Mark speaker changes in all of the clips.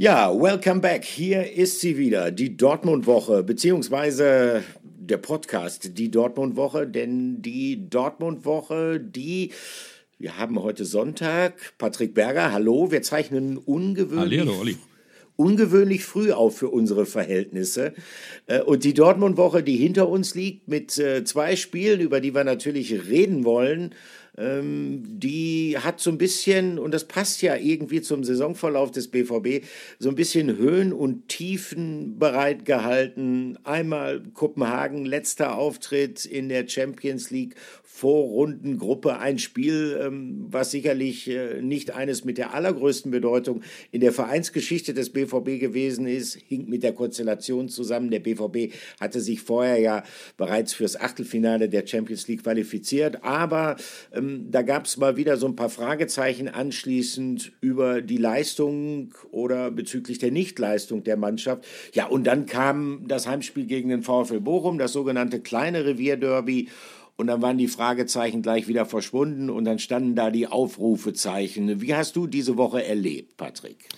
Speaker 1: Ja, welcome back. Hier ist sie wieder, die Dortmund-Woche, beziehungsweise der Podcast, die Dortmund-Woche, denn die Dortmund-Woche, die wir haben heute Sonntag. Patrick Berger, hallo. Wir zeichnen ungewöhnlich,
Speaker 2: hallo, Olli.
Speaker 1: ungewöhnlich früh auf für unsere Verhältnisse. Äh, und die Dortmund-Woche, die hinter uns liegt, mit äh, zwei Spielen, über die wir natürlich reden wollen, die hat so ein bisschen, und das passt ja irgendwie zum Saisonverlauf des BVB, so ein bisschen Höhen und Tiefen bereitgehalten. Einmal Kopenhagen, letzter Auftritt in der Champions League Vorrundengruppe ein Spiel, ähm, was sicherlich äh, nicht eines mit der allergrößten Bedeutung in der Vereinsgeschichte des BVB gewesen ist, hinkt mit der Konstellation zusammen. Der BVB hatte sich vorher ja bereits fürs Achtelfinale der Champions League qualifiziert, aber ähm, da gab es mal wieder so ein paar Fragezeichen anschließend über die Leistung oder bezüglich der Nichtleistung der Mannschaft. Ja, und dann kam das Heimspiel gegen den VfL Bochum, das sogenannte kleine Revierderby. Und dann waren die Fragezeichen gleich wieder verschwunden und dann standen da die Aufrufezeichen. Wie hast du diese Woche erlebt, Patrick?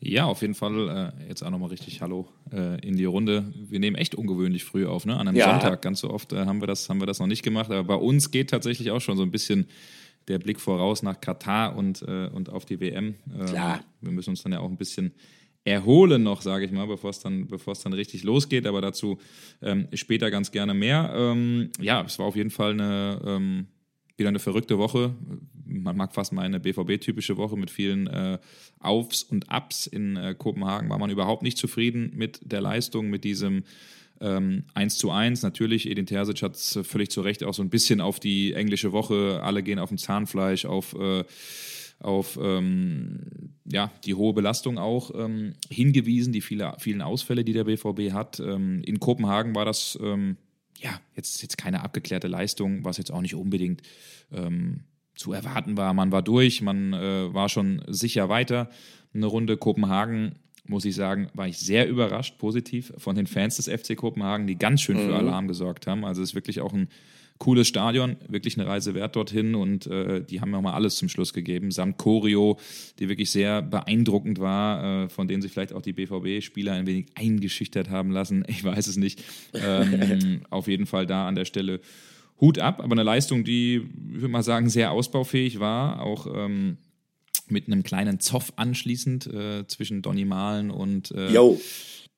Speaker 2: Ja, auf jeden Fall. Äh, jetzt auch nochmal richtig Hallo äh, in die Runde. Wir nehmen echt ungewöhnlich früh auf, ne? An einem ja. Sonntag. Ganz so oft äh, haben, wir das, haben wir das noch nicht gemacht. Aber bei uns geht tatsächlich auch schon so ein bisschen der Blick voraus nach Katar und, äh, und auf die WM.
Speaker 1: Ähm, Klar.
Speaker 2: Wir müssen uns dann ja auch ein bisschen erholen noch, sage ich mal, bevor es dann, dann richtig losgeht. Aber dazu ähm, später ganz gerne mehr. Ähm, ja, es war auf jeden Fall eine ähm, wieder eine verrückte Woche. Man mag fast mal eine BVB-typische Woche mit vielen äh, Aufs und Ups. In äh, Kopenhagen war man überhaupt nicht zufrieden mit der Leistung, mit diesem ähm, 1 zu 1. Natürlich, Edin Terzic hat es völlig zu Recht auch so ein bisschen auf die englische Woche, alle gehen auf dem Zahnfleisch, auf äh, auf ähm, ja, die hohe Belastung auch ähm, hingewiesen, die viele, vielen Ausfälle, die der BVB hat. Ähm, in Kopenhagen war das ähm, ja jetzt, jetzt keine abgeklärte Leistung, was jetzt auch nicht unbedingt ähm, zu erwarten war. Man war durch, man äh, war schon sicher weiter. Eine Runde Kopenhagen muss ich sagen, war ich sehr überrascht, positiv von den Fans des FC Kopenhagen, die ganz schön für mhm. Alarm gesorgt haben. Also es ist wirklich auch ein cooles Stadion, wirklich eine Reise wert dorthin und äh, die haben mir auch mal alles zum Schluss gegeben, samt Choreo, die wirklich sehr beeindruckend war, äh, von denen sich vielleicht auch die BVB-Spieler ein wenig eingeschüchtert haben lassen, ich weiß es nicht. Ähm, auf jeden Fall da an der Stelle Hut ab, aber eine Leistung, die, ich würde mal sagen, sehr ausbaufähig war, auch ähm, mit einem kleinen Zoff anschließend äh, zwischen Donny Malen und äh,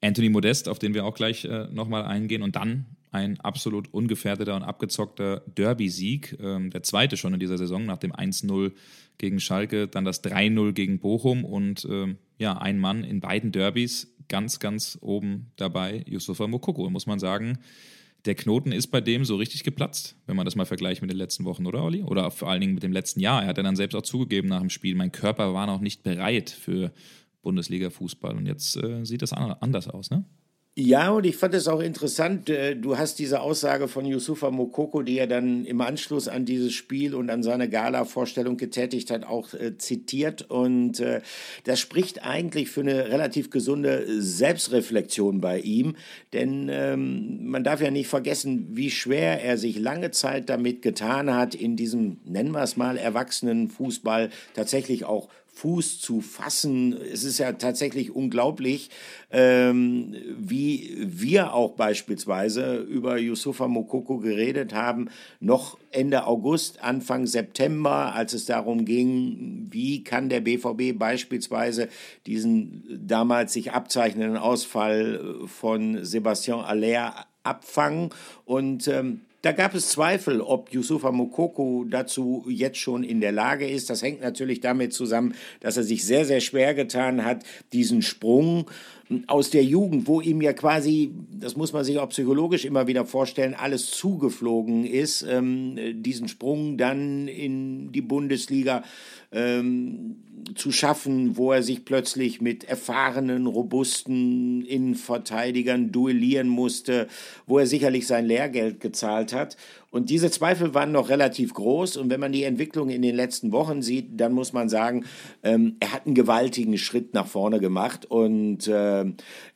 Speaker 2: Anthony Modest, auf den wir auch gleich äh, nochmal eingehen. Und dann ein absolut ungefährdeter und abgezockter Derby-Sieg, ähm, der zweite schon in dieser Saison, nach dem 1-0 gegen Schalke, dann das 3-0 gegen Bochum und ähm, ja, ein Mann in beiden Derbys ganz, ganz oben dabei, Yusufa Mokoko, muss man sagen. Der Knoten ist bei dem so richtig geplatzt, wenn man das mal vergleicht mit den letzten Wochen, oder Olli? Oder vor allen Dingen mit dem letzten Jahr. Er hat dann selbst auch zugegeben nach dem Spiel, mein Körper war noch nicht bereit für Bundesliga-Fußball. Und jetzt äh, sieht das anders aus, ne?
Speaker 1: Ja, und ich fand es auch interessant. Äh, du hast diese Aussage von Yusufa Mokoko, die er dann im Anschluss an dieses Spiel und an seine Gala-Vorstellung getätigt hat, auch äh, zitiert. Und äh, das spricht eigentlich für eine relativ gesunde Selbstreflexion bei ihm. Denn ähm, man darf ja nicht vergessen, wie schwer er sich lange Zeit damit getan hat, in diesem, nennen wir es mal, erwachsenen Fußball tatsächlich auch Fuß zu fassen. Es ist ja tatsächlich unglaublich, ähm, wie wir auch beispielsweise über Yusufa Mokoko geredet haben, noch Ende August, Anfang September, als es darum ging, wie kann der BVB beispielsweise diesen damals sich abzeichnenden Ausfall von Sebastian Aller abfangen. Und ähm, da gab es Zweifel, ob Yusufa Mokoko dazu jetzt schon in der Lage ist. Das hängt natürlich damit zusammen, dass er sich sehr, sehr schwer getan hat, diesen Sprung aus der Jugend, wo ihm ja quasi, das muss man sich auch psychologisch immer wieder vorstellen, alles zugeflogen ist, ähm, diesen Sprung dann in die Bundesliga ähm, zu schaffen, wo er sich plötzlich mit erfahrenen, robusten Innenverteidigern duellieren musste, wo er sicherlich sein Lehrgeld gezahlt hat. Und diese Zweifel waren noch relativ groß. Und wenn man die Entwicklung in den letzten Wochen sieht, dann muss man sagen, ähm, er hat einen gewaltigen Schritt nach vorne gemacht. Und äh,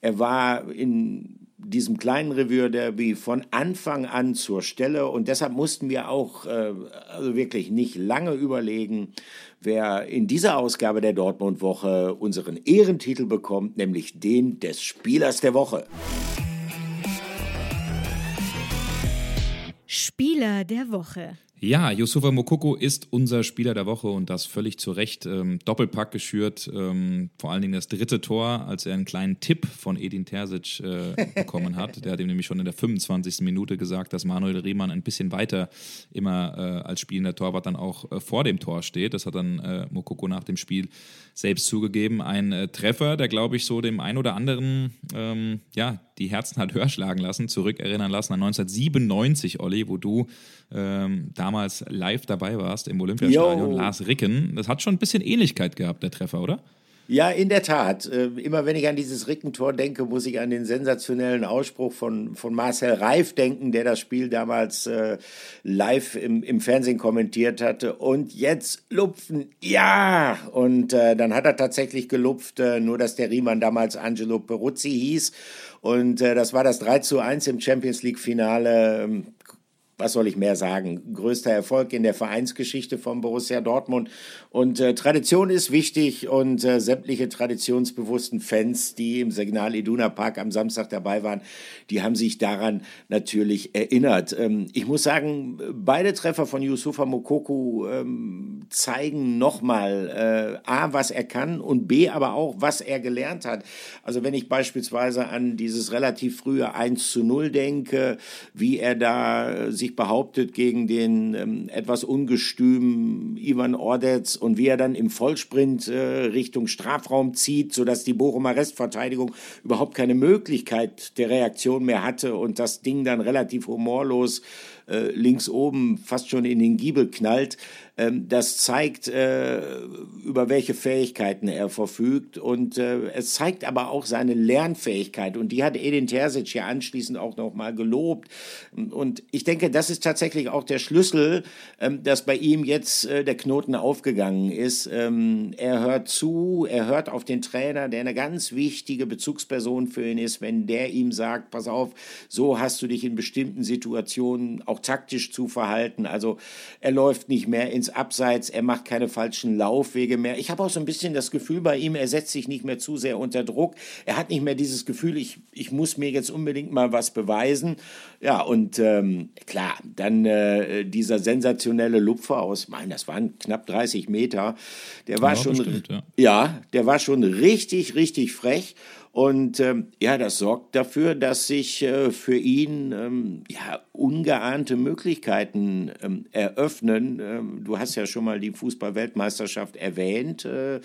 Speaker 1: er war in diesem kleinen Revue-Derby von Anfang an zur Stelle und deshalb mussten wir auch äh, also wirklich nicht lange überlegen, wer in dieser Ausgabe der Dortmund-Woche unseren Ehrentitel bekommt, nämlich den des Spielers der Woche.
Speaker 3: Spieler der Woche.
Speaker 2: Ja, Yusufa Mokoko ist unser Spieler der Woche und das völlig zu Recht. Ähm, Doppelpack geschürt, ähm, vor allen Dingen das dritte Tor, als er einen kleinen Tipp von Edin Terzic äh, bekommen hat. Der hat ihm nämlich schon in der 25. Minute gesagt, dass Manuel Riemann ein bisschen weiter immer äh, als spielender Torwart dann auch äh, vor dem Tor steht. Das hat dann äh, Mokoko nach dem Spiel selbst zugegeben. Ein äh, Treffer, der, glaube ich, so dem ein oder anderen ähm, ja, die Herzen hat höher schlagen lassen, zurückerinnern lassen an 1997, Olli, wo du ähm, damals live dabei warst im Olympiastadion, Yo. Lars Ricken. Das hat schon ein bisschen Ähnlichkeit gehabt, der Treffer, oder?
Speaker 1: Ja, in der Tat. Äh, immer wenn ich an dieses Rickentor denke, muss ich an den sensationellen Ausspruch von, von Marcel Reif denken, der das Spiel damals äh, live im, im Fernsehen kommentiert hatte. Und jetzt lupfen, ja! Und äh, dann hat er tatsächlich gelupft, äh, nur dass der Riemann damals Angelo Peruzzi hieß. Und äh, das war das 3 zu 1 im Champions League-Finale. Was soll ich mehr sagen? Größter Erfolg in der Vereinsgeschichte von Borussia Dortmund. Und äh, Tradition ist wichtig und äh, sämtliche traditionsbewussten Fans, die im Signal Iduna Park am Samstag dabei waren, die haben sich daran natürlich erinnert. Ähm, ich muss sagen, beide Treffer von Yusufa Mokoku ähm, zeigen nochmal äh, A, was er kann und B, aber auch, was er gelernt hat. Also wenn ich beispielsweise an dieses relativ frühe 1 zu 0 denke, wie er da äh, sich behauptet gegen den ähm, etwas ungestümen Ivan Ordetz und wie er dann im Vollsprint äh, Richtung Strafraum zieht, sodass die Bochumer Restverteidigung überhaupt keine Möglichkeit der Reaktion mehr hatte und das Ding dann relativ humorlos äh, links oben fast schon in den Giebel knallt. Ähm, das zeigt, äh, über welche Fähigkeiten er verfügt und äh, es zeigt aber auch seine Lernfähigkeit und die hat Edin Terzic ja anschließend auch nochmal gelobt und ich denke, das ist tatsächlich auch der Schlüssel, ähm, dass bei ihm jetzt äh, der Knoten aufgegangen ist. Ähm, er hört zu, er hört auf den Trainer, der eine ganz wichtige Bezugsperson für ihn ist, wenn der ihm sagt, pass auf, so hast du dich in bestimmten Situationen auch taktisch zu verhalten. Also er läuft nicht mehr ins Abseits, er macht keine falschen Laufwege mehr. Ich habe auch so ein bisschen das Gefühl bei ihm, er setzt sich nicht mehr zu sehr unter Druck. Er hat nicht mehr dieses Gefühl, ich, ich muss mir jetzt unbedingt mal was beweisen. Ja, und ähm, klar, dann äh, dieser sensationelle Lupfer aus, mein, das waren knapp 30 Meter, der war ja, schon, bestimmt, ja. ja, der war schon richtig, richtig frech. Und ähm, ja, das sorgt dafür, dass sich äh, für ihn ähm, ja, ungeahnte Möglichkeiten ähm, eröffnen. Ähm, du hast ja schon mal die Fußball-Weltmeisterschaft erwähnt. Äh,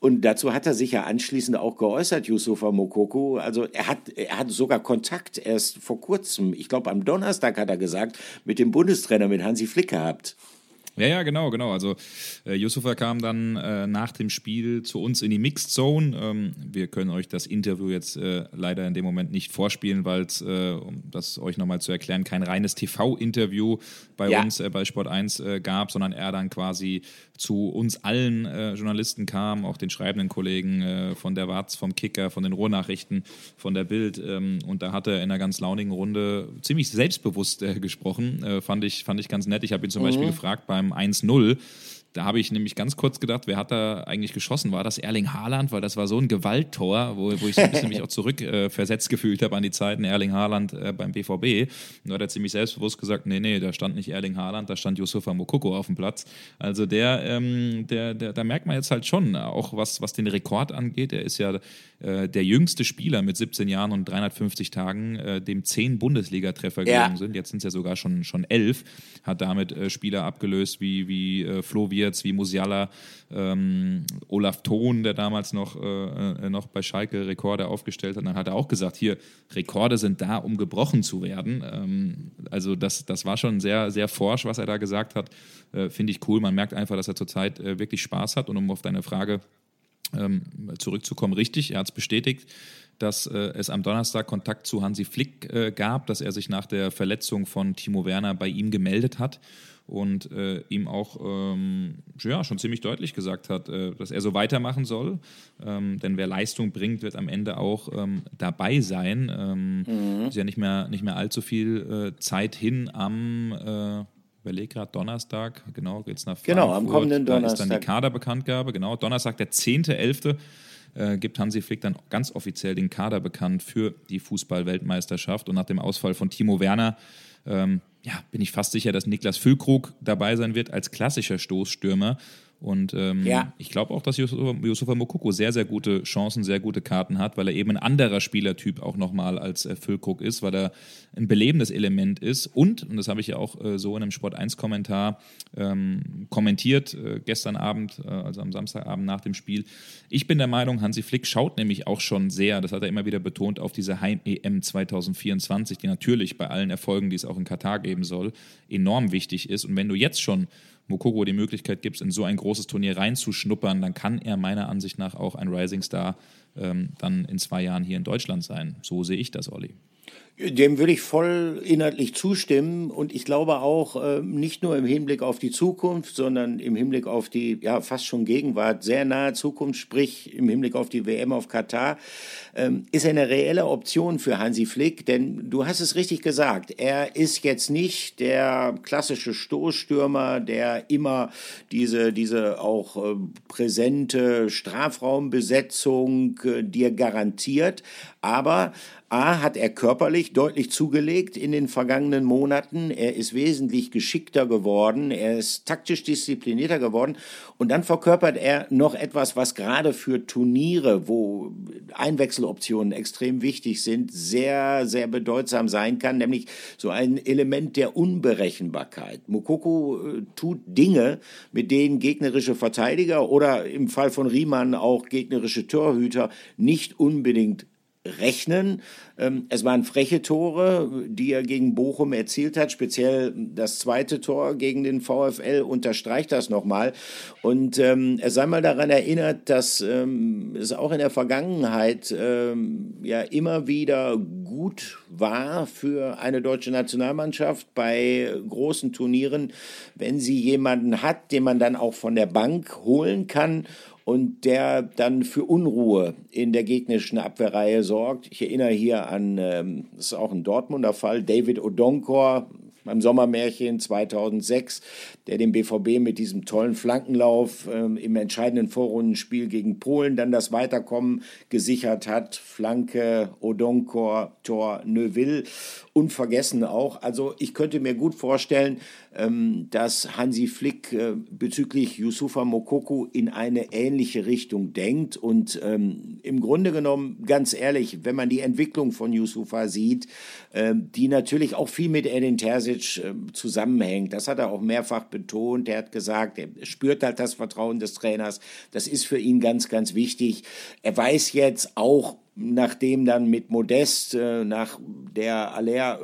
Speaker 1: und dazu hat er sich ja anschließend auch geäußert, Yusufa Mokoko. Also er hat, er hat sogar Kontakt erst vor kurzem, ich glaube am Donnerstag hat er gesagt, mit dem Bundestrainer, mit Hansi Flick gehabt.
Speaker 2: Ja, ja, genau, genau. Also äh, Yusufa kam dann äh, nach dem Spiel zu uns in die Mixed Zone. Ähm, wir können euch das Interview jetzt äh, leider in dem Moment nicht vorspielen, weil es, äh, um das euch nochmal zu erklären, kein reines TV-Interview bei ja. uns äh, bei Sport 1 äh, gab, sondern er dann quasi zu uns allen Journalisten kam, auch den schreibenden Kollegen von der Watz, vom Kicker, von den Ruhrnachrichten, von der Bild. Ähm, und da hat er in einer ganz launigen Runde ziemlich selbstbewusst gesprochen. fand, ich, fand ich ganz nett. Ich habe ihn zum mhm. Beispiel gefragt beim beim 1-0 da habe ich nämlich ganz kurz gedacht, wer hat da eigentlich geschossen? War das Erling Haaland? Weil das war so ein Gewalttor, wo, wo ich so ein bisschen mich auch zurückversetzt äh, gefühlt habe an die Zeiten Erling Haaland äh, beim BVB. Nur hat er ziemlich selbstbewusst gesagt, nee, nee, da stand nicht Erling Haaland, da stand Yusufa Mokoko auf dem Platz. Also der, ähm, der, der, da merkt man jetzt halt schon, auch was, was den Rekord angeht. Er ist ja äh, der jüngste Spieler mit 17 Jahren und 350 Tagen, äh, dem 10 Bundesliga-Treffer ja. gelungen sind. Jetzt sind es ja sogar schon, schon 11. Hat damit äh, Spieler abgelöst wie, wie äh, Flo Wirtz, wie Musiala, ähm, Olaf Thon, der damals noch, äh, äh, noch bei Schalke Rekorde aufgestellt hat. Dann hat er auch gesagt, hier, Rekorde sind da, um gebrochen zu werden. Ähm, also das, das war schon sehr, sehr forsch, was er da gesagt hat. Äh, Finde ich cool. Man merkt einfach, dass er zurzeit äh, wirklich Spaß hat. Und um auf deine Frage ähm, zurückzukommen, richtig, er hat es bestätigt, dass äh, es am Donnerstag Kontakt zu Hansi Flick äh, gab, dass er sich nach der Verletzung von Timo Werner bei ihm gemeldet hat und äh, ihm auch ähm, ja, schon ziemlich deutlich gesagt hat, äh, dass er so weitermachen soll. Ähm, denn wer Leistung bringt, wird am Ende auch ähm, dabei sein. Ähm, mhm. Ist ja nicht mehr, nicht mehr allzu viel äh, Zeit hin am äh, überlege gerade, Donnerstag, genau, geht es nach
Speaker 1: Frankfurt. Genau, am kommenden Donnerstag.
Speaker 2: Da ist dann die Kaderbekanntgabe, genau, Donnerstag, der 10.11. Äh, gibt Hansi Flick dann ganz offiziell den Kader bekannt für die Fußball-Weltmeisterschaft. Und nach dem Ausfall von Timo Werner ähm, ja, bin ich fast sicher, dass Niklas Füllkrug dabei sein wird als klassischer Stoßstürmer. Und ähm, ja. ich glaube auch, dass Yusufa Mokoko sehr, sehr gute Chancen, sehr gute Karten hat, weil er eben ein anderer Spielertyp auch nochmal als äh, Füllkrug ist, weil er ein belebendes Element ist. Und, und das habe ich ja auch äh, so in einem Sport 1-Kommentar ähm, kommentiert, äh, gestern Abend, äh, also am Samstagabend nach dem Spiel. Ich bin der Meinung, Hansi Flick schaut nämlich auch schon sehr, das hat er immer wieder betont, auf diese Heim-EM 2024, die natürlich bei allen Erfolgen, die es auch in Katar geben soll, enorm wichtig ist. Und wenn du jetzt schon Mokoko die Möglichkeit gibst, in so ein großes Turnier reinzuschnuppern, dann kann er meiner Ansicht nach auch ein Rising Star ähm, dann in zwei Jahren hier in Deutschland sein. So sehe ich das, Olli.
Speaker 1: Dem würde ich voll inhaltlich zustimmen und ich glaube auch äh, nicht nur im Hinblick auf die Zukunft, sondern im Hinblick auf die ja fast schon Gegenwart, sehr nahe Zukunft, sprich im Hinblick auf die WM auf Katar, ähm, ist eine reelle Option für Hansi Flick, denn du hast es richtig gesagt, er ist jetzt nicht der klassische Stoßstürmer, der immer diese, diese auch äh, präsente Strafraumbesetzung dir garantiert, aber A hat er körperlich deutlich zugelegt in den vergangenen Monaten. Er ist wesentlich geschickter geworden. Er ist taktisch disziplinierter geworden. Und dann verkörpert er noch etwas, was gerade für Turniere, wo Einwechseloptionen extrem wichtig sind, sehr, sehr bedeutsam sein kann, nämlich so ein Element der Unberechenbarkeit. Mokoko äh, tut Dinge, mit denen gegnerische Verteidiger oder im Fall von Riemann auch gegnerische Torhüter nicht unbedingt rechnen. Ähm, es waren freche Tore, die er gegen Bochum erzielt hat. Speziell das zweite Tor gegen den VfL unterstreicht das nochmal. Und ähm, er sei mal daran erinnert, dass ähm, es auch in der Vergangenheit ähm, ja immer wieder gut war für eine deutsche Nationalmannschaft bei großen Turnieren, wenn sie jemanden hat, den man dann auch von der Bank holen kann und der dann für Unruhe in der gegnerischen Abwehrreihe sorgt. Ich erinnere hier an, ähm, das ist auch ein Dortmunder Fall, David Odonkor, beim Sommermärchen 2006, der den BVB mit diesem tollen Flankenlauf ähm, im entscheidenden Vorrundenspiel gegen Polen dann das Weiterkommen gesichert hat. Flanke, Odonkor, Tor, Neuville. Unvergessen auch. Also ich könnte mir gut vorstellen, ähm, dass Hansi Flick äh, bezüglich Yusufa Mokoko in eine ähnliche Richtung denkt. Und ähm, im Grunde genommen, ganz ehrlich, wenn man die Entwicklung von Yusufa sieht, ähm, die natürlich auch viel mit Edin Terzic zusammenhängt, das hat er auch mehrfach betont. Er hat gesagt, er spürt halt das Vertrauen des Trainers. Das ist für ihn ganz, ganz wichtig. Er weiß jetzt auch, nachdem dann mit Modest äh, nach der Aller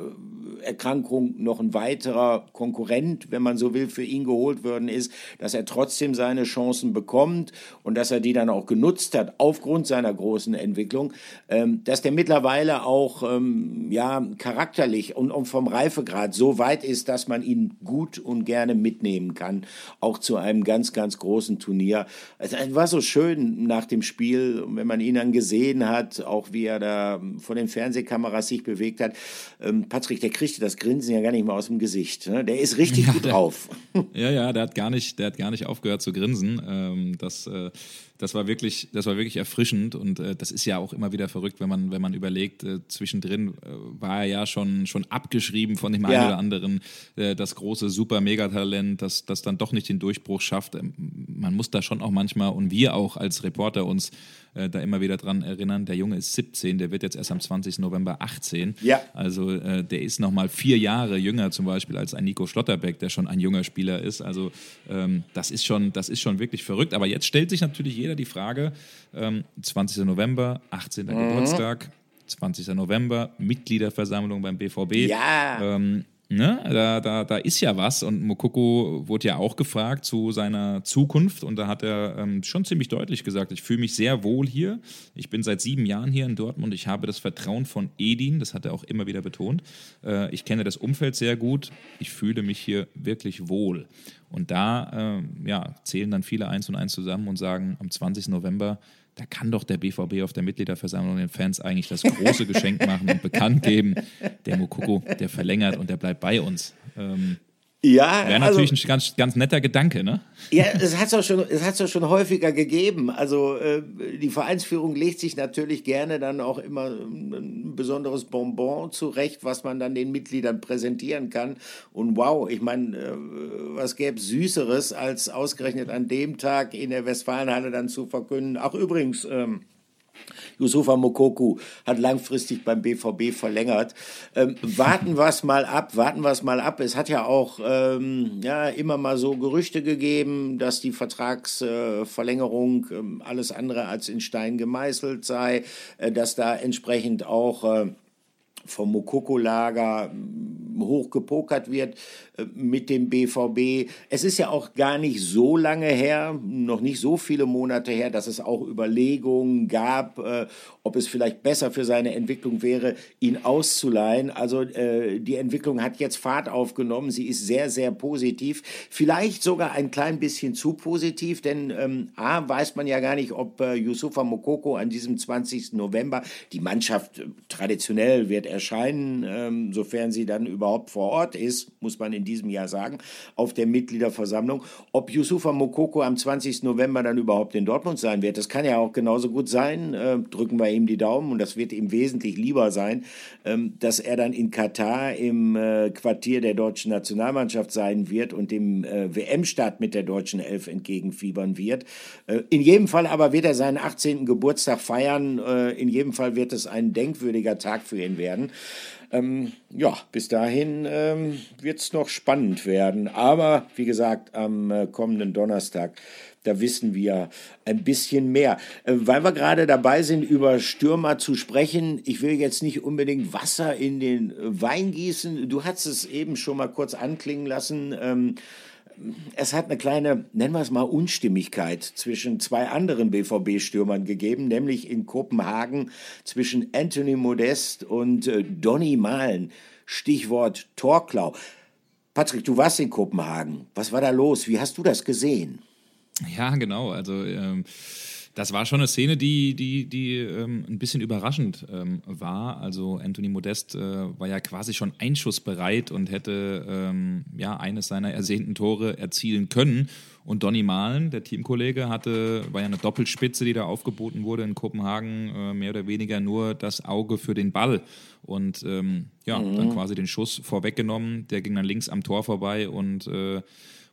Speaker 1: Erkrankung noch ein weiterer Konkurrent, wenn man so will, für ihn geholt worden ist, dass er trotzdem seine Chancen bekommt und dass er die dann auch genutzt hat aufgrund seiner großen Entwicklung, ähm, dass der mittlerweile auch ähm, ja charakterlich und, und vom Reifegrad so weit ist, dass man ihn gut und gerne mitnehmen kann, auch zu einem ganz, ganz großen Turnier. Es war so schön nach dem Spiel, wenn man ihn dann gesehen hat, auch wie er da vor den Fernsehkameras sich bewegt hat. Ähm, Patrick, der kriegte das Grinsen ja gar nicht mehr aus dem Gesicht. Ne? Der ist richtig ja, gut
Speaker 2: der,
Speaker 1: drauf.
Speaker 2: Ja, ja, der hat gar nicht, der hat gar nicht aufgehört zu grinsen. Ähm, das, äh, das war wirklich, das war wirklich erfrischend und äh, das ist ja auch immer wieder verrückt, wenn man, wenn man überlegt, äh, zwischendrin äh, war er ja schon, schon abgeschrieben von dem ja. einen oder anderen, äh, das große Super-Megatalent, das, das dann doch nicht den Durchbruch schafft. Ähm, man muss da schon auch manchmal und wir auch als Reporter uns äh, da immer wieder dran erinnern, der Junge ist 17, der wird jetzt erst am 20. November 18.
Speaker 1: Ja.
Speaker 2: Also äh, der ist nochmal vier Jahre jünger zum Beispiel als ein Nico Schlotterbeck, der schon ein junger Spieler ist. Also ähm, das, ist schon, das ist schon wirklich verrückt. Aber jetzt stellt sich natürlich jeder die Frage, ähm, 20. November, 18. Mhm. Geburtstag, 20. November, Mitgliederversammlung beim BVB.
Speaker 1: Ja.
Speaker 2: Ähm, ne, da, da, da ist ja was. Und Mokoko wurde ja auch gefragt zu seiner Zukunft und da hat er ähm, schon ziemlich deutlich gesagt, ich fühle mich sehr wohl hier. Ich bin seit sieben Jahren hier in Dortmund. Ich habe das Vertrauen von Edin, das hat er auch immer wieder betont. Äh, ich kenne das Umfeld sehr gut. Ich fühle mich hier wirklich wohl. Und da äh, ja, zählen dann viele eins und eins zusammen und sagen, am 20. November da kann doch der BVB auf der Mitgliederversammlung den Fans eigentlich das große Geschenk machen und bekannt geben, der Mokoko, der verlängert und der bleibt bei uns. Ähm, ja, wäre natürlich also, ein ganz, ganz netter Gedanke, ne?
Speaker 1: Ja, es hat es auch schon, es hat's auch schon häufiger gegeben. Also äh, die Vereinsführung legt sich natürlich gerne dann auch immer ein besonderes Bonbon zurecht, was man dann den Mitgliedern präsentieren kann. Und wow, ich meine, äh, was gäbe es Süßeres, als ausgerechnet an dem Tag in der Westfalenhalle dann zu verkünden. Ach übrigens. Ähm, Yusufa Mokoku hat langfristig beim BVB verlängert. Ähm, warten wir es mal ab, warten wir es mal ab. Es hat ja auch ähm, ja, immer mal so Gerüchte gegeben, dass die Vertragsverlängerung äh, alles andere als in Stein gemeißelt sei, äh, dass da entsprechend auch äh, vom Mokoko-Lager hochgepokert wird äh, mit dem BVB. Es ist ja auch gar nicht so lange her, noch nicht so viele Monate her, dass es auch Überlegungen gab, äh, ob es vielleicht besser für seine Entwicklung wäre, ihn auszuleihen. Also äh, die Entwicklung hat jetzt Fahrt aufgenommen. Sie ist sehr, sehr positiv. Vielleicht sogar ein klein bisschen zu positiv, denn ähm, A, weiß man ja gar nicht, ob Yusufa Mokoko an diesem 20. November, die Mannschaft traditionell wird erscheinen, ähm, sofern sie dann überhaupt vor Ort ist, muss man in diesem Jahr sagen, auf der Mitgliederversammlung. Ob Yusufa Mokoko am 20. November dann überhaupt in Dortmund sein wird, das kann ja auch genauso gut sein. Äh, drücken wir ihm ihm die Daumen und das wird ihm wesentlich lieber sein, ähm, dass er dann in Katar im äh, Quartier der deutschen Nationalmannschaft sein wird und dem äh, WM-Start mit der deutschen Elf entgegenfiebern wird. Äh, in jedem Fall aber wird er seinen 18. Geburtstag feiern. In jedem Fall wird es ein denkwürdiger Tag für ihn werden. Ähm, ja, bis dahin ähm, wird es noch spannend werden. Aber wie gesagt, am äh, kommenden Donnerstag da wissen wir ein bisschen mehr. Äh, weil wir gerade dabei sind, über Stürmer zu sprechen, ich will jetzt nicht unbedingt Wasser in den Wein gießen. Du hast es eben schon mal kurz anklingen lassen. Ähm, es hat eine kleine, nennen wir es mal, Unstimmigkeit zwischen zwei anderen BVB-Stürmern gegeben, nämlich in Kopenhagen zwischen Anthony Modest und äh, Donny Malen. Stichwort Torklau. Patrick, du warst in Kopenhagen. Was war da los? Wie hast du das gesehen?
Speaker 2: Ja, genau. Also ähm, das war schon eine Szene, die, die, die ähm, ein bisschen überraschend ähm, war. Also Anthony Modest äh, war ja quasi schon einschussbereit und hätte ähm, ja eines seiner ersehnten Tore erzielen können. Und Donny Mahlen, der Teamkollege, hatte, war ja eine Doppelspitze, die da aufgeboten wurde in Kopenhagen, äh, mehr oder weniger nur das Auge für den Ball. Und ähm, ja, mhm. dann quasi den Schuss vorweggenommen. Der ging dann links am Tor vorbei und äh,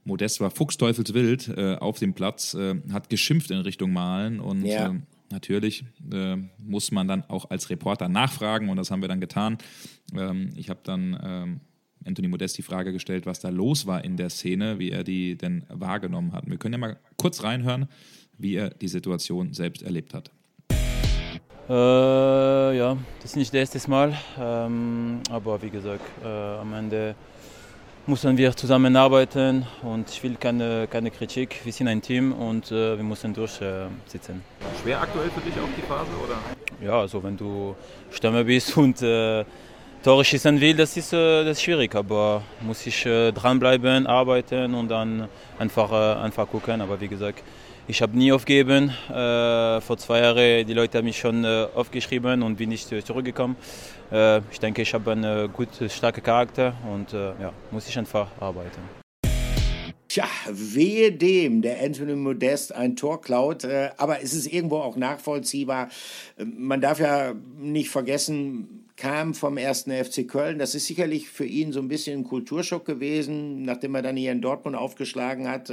Speaker 2: Modest war fuchsteufelswild äh, auf dem Platz, äh, hat geschimpft in Richtung Malen und ja. äh, natürlich äh, muss man dann auch als Reporter nachfragen und das haben wir dann getan. Ähm, ich habe dann ähm, Anthony Modest die Frage gestellt, was da los war in der Szene, wie er die denn wahrgenommen hat. Wir können ja mal kurz reinhören, wie er die Situation selbst erlebt hat.
Speaker 4: Äh, ja, das ist nicht das erste Mal, ähm, aber wie gesagt, äh, am Ende müssen wir zusammenarbeiten und ich will keine, keine Kritik. Wir sind ein Team und äh, wir müssen durchsitzen.
Speaker 2: Äh, Schwer aktuell für dich auch die Phase, oder?
Speaker 4: Ja, also wenn du Stürmer bist und äh, Tore schießen will, das ist, äh, das ist schwierig, aber muss ich äh, dranbleiben, arbeiten und dann einfach, äh, einfach gucken. Aber wie gesagt, ich habe nie aufgegeben. Äh, vor zwei Jahren die Leute haben mich schon äh, aufgeschrieben und bin nicht zurückgekommen. Äh, ich denke, ich habe einen gut starken Charakter und äh, ja, muss ich einfach arbeiten.
Speaker 1: Tja, wehe dem, der Anthony Modest ein Tor klaut. Äh, aber es ist irgendwo auch nachvollziehbar. Man darf ja nicht vergessen, kam vom ersten FC Köln. Das ist sicherlich für ihn so ein bisschen ein Kulturschock gewesen, nachdem er dann hier in Dortmund aufgeschlagen hat.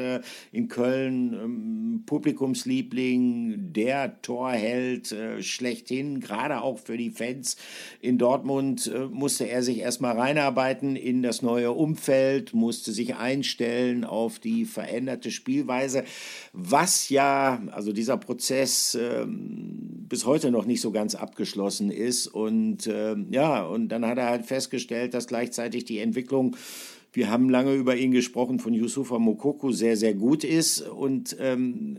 Speaker 1: In Köln ähm, Publikumsliebling, der Torheld äh, schlechthin, gerade auch für die Fans. In Dortmund äh, musste er sich erstmal reinarbeiten in das neue Umfeld, musste sich einstellen auf die veränderte Spielweise, was ja, also dieser Prozess ähm, bis heute noch nicht so ganz abgeschlossen ist und äh, äh, ja, und dann hat er halt festgestellt, dass gleichzeitig die Entwicklung wir haben lange über ihn gesprochen, von Yusufa Mokoko sehr, sehr gut ist. Und ähm,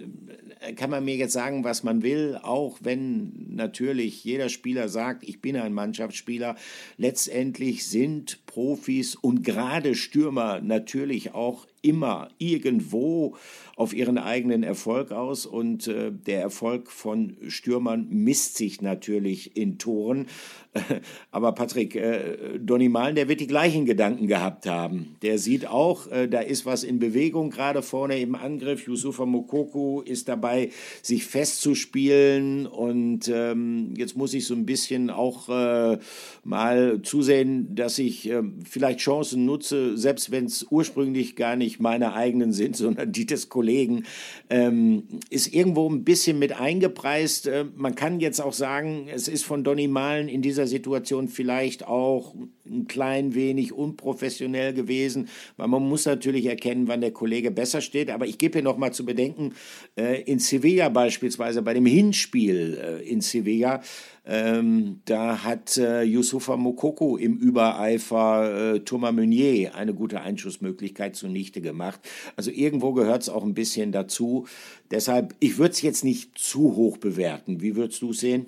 Speaker 1: kann man mir jetzt sagen, was man will, auch wenn natürlich jeder Spieler sagt, ich bin ein Mannschaftsspieler. Letztendlich sind Profis und gerade Stürmer natürlich auch immer irgendwo auf ihren eigenen Erfolg aus und äh, der Erfolg von Stürmern misst sich natürlich in Toren. Aber Patrick, äh, Donny Malen, der wird die gleichen Gedanken gehabt haben. Der sieht auch, äh, da ist was in Bewegung, gerade vorne im Angriff. Yusufa Mokoko ist dabei, sich festzuspielen und ähm, jetzt muss ich so ein bisschen auch äh, mal zusehen, dass ich äh, vielleicht Chancen nutze, selbst wenn es ursprünglich gar nicht meine eigenen sind, sondern die des Kollegen Kollegen, ähm, ist irgendwo ein bisschen mit eingepreist. Äh, man kann jetzt auch sagen, es ist von Donny Malen in dieser Situation vielleicht auch ein klein wenig unprofessionell gewesen, weil man muss natürlich erkennen, wann der Kollege besser steht. Aber ich gebe hier noch mal zu bedenken, äh, in Sevilla beispielsweise, bei dem Hinspiel äh, in Sevilla, ähm, da hat äh, Yusufa Mokoko im Übereifer äh, Thomas Meunier eine gute Einschussmöglichkeit zunichte gemacht. Also irgendwo gehört es auch ein bisschen dazu. Deshalb, ich würde es jetzt nicht zu hoch bewerten. Wie würdest du es sehen?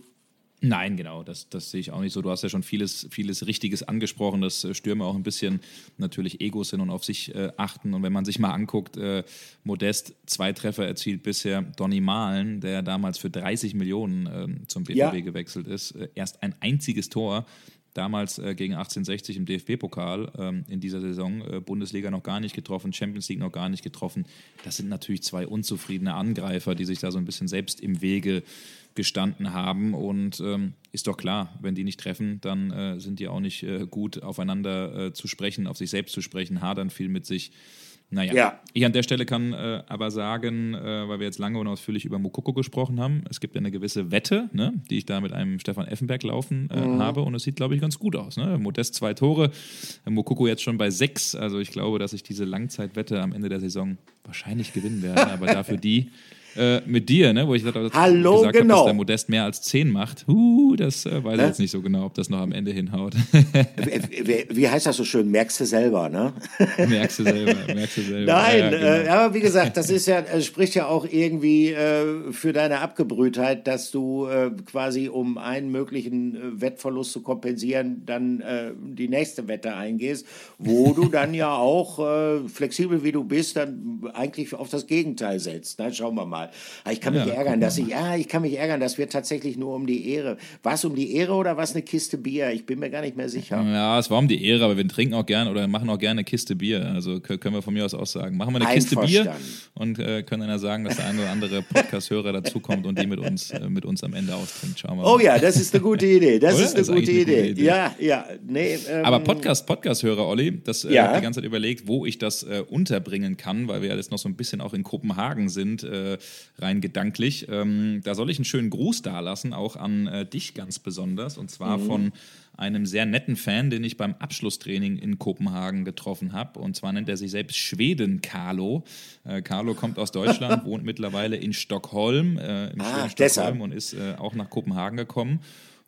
Speaker 2: Nein, genau, das, das sehe ich auch nicht so. Du hast ja schon vieles, vieles Richtiges angesprochen, dass äh, Stürmer auch ein bisschen natürlich Egos sind und auf sich äh, achten. Und wenn man sich mal anguckt, äh, Modest zwei Treffer erzielt bisher, Donny Malen, der damals für 30 Millionen äh, zum BVB ja. gewechselt ist, äh, erst ein einziges Tor damals äh, gegen 1860 im DFB-Pokal ähm, in dieser Saison, äh, Bundesliga noch gar nicht getroffen, Champions League noch gar nicht getroffen. Das sind natürlich zwei unzufriedene Angreifer, die sich da so ein bisschen selbst im Wege gestanden haben. Und ähm, ist doch klar, wenn die nicht treffen, dann äh, sind die auch nicht äh, gut aufeinander äh, zu sprechen, auf sich selbst zu sprechen, hadern viel mit sich. Naja, ja. ich an der Stelle kann äh, aber sagen, äh, weil wir jetzt lange und ausführlich über Mokoko gesprochen haben, es gibt eine gewisse Wette, ne, die ich da mit einem Stefan Effenberg laufen äh, mhm. habe und es sieht, glaube ich, ganz gut aus. Ne? Modest zwei Tore, Mokoko jetzt schon bei sechs, also ich glaube, dass ich diese Langzeitwette am Ende der Saison wahrscheinlich gewinnen werde, aber dafür die äh, mit dir, ne, wo ich gesagt,
Speaker 1: Hallo,
Speaker 2: gesagt
Speaker 1: genau.
Speaker 2: habe, dass der Modest mehr als 10 macht. Uh, das äh, weiß ne? ich jetzt nicht so genau, ob das noch am Ende hinhaut.
Speaker 1: wie, wie heißt das so schön? Merkst du selber, ne?
Speaker 2: merkst du selber, merkst du selber.
Speaker 1: Nein, ja, ja, genau. äh, aber wie gesagt, das ist ja, spricht ja auch irgendwie äh, für deine Abgebrühtheit, dass du äh, quasi, um einen möglichen äh, Wettverlust zu kompensieren, dann äh, die nächste Wette eingehst, wo du dann ja auch, äh, flexibel wie du bist, dann eigentlich auf das Gegenteil setzt. Na, schauen wir mal. Aber ich kann mich ja, ärgern, dass ich, ja, ich kann mich ärgern, dass wir tatsächlich nur um die Ehre. War es um die Ehre oder war es eine Kiste Bier? Ich bin mir gar nicht mehr sicher.
Speaker 2: Ja, es war um die Ehre, aber wir trinken auch gerne oder machen auch gerne eine Kiste Bier. Also können wir von mir aus auch sagen. Machen wir eine Kiste Bier und äh, können dann ja sagen, dass der eine oder andere Podcast-Hörer dazukommt und die mit uns, äh, mit uns am Ende austrinkt. Schauen wir
Speaker 1: mal. Oh ja, das ist eine gute Idee. Das ist eine, das ist gute, Idee. eine gute, Idee. Ja, ja. Nee,
Speaker 2: ähm, aber Podcast, Podcast-Hörer, Olli, das äh, ja. die ganze Zeit überlegt, wo ich das äh, unterbringen kann, weil wir ja jetzt noch so ein bisschen auch in Kopenhagen sind. Äh, rein gedanklich. Ähm, da soll ich einen schönen Gruß dalassen, auch an äh, dich ganz besonders, und zwar mhm. von einem sehr netten Fan, den ich beim Abschlusstraining in Kopenhagen getroffen habe. Und zwar nennt er sich selbst Schweden Carlo. Äh, Carlo kommt aus Deutschland, wohnt mittlerweile in Stockholm, äh, im ah, Stockholm und ist äh, auch nach Kopenhagen gekommen.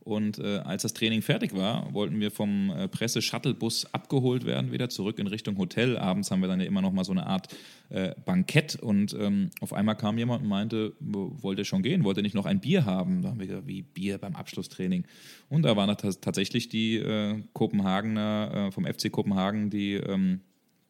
Speaker 2: Und äh, als das Training fertig war, wollten wir vom äh, Presse-Shuttle-Bus abgeholt werden, wieder zurück in Richtung Hotel. Abends haben wir dann ja immer noch mal so eine Art äh, Bankett. Und ähm, auf einmal kam jemand und meinte, wollte schon gehen, wollte nicht noch ein Bier haben. Da haben wir gesagt, wie Bier beim Abschlusstraining. Und da waren tatsächlich die äh, Kopenhagener, äh, vom FC Kopenhagen, die, ähm,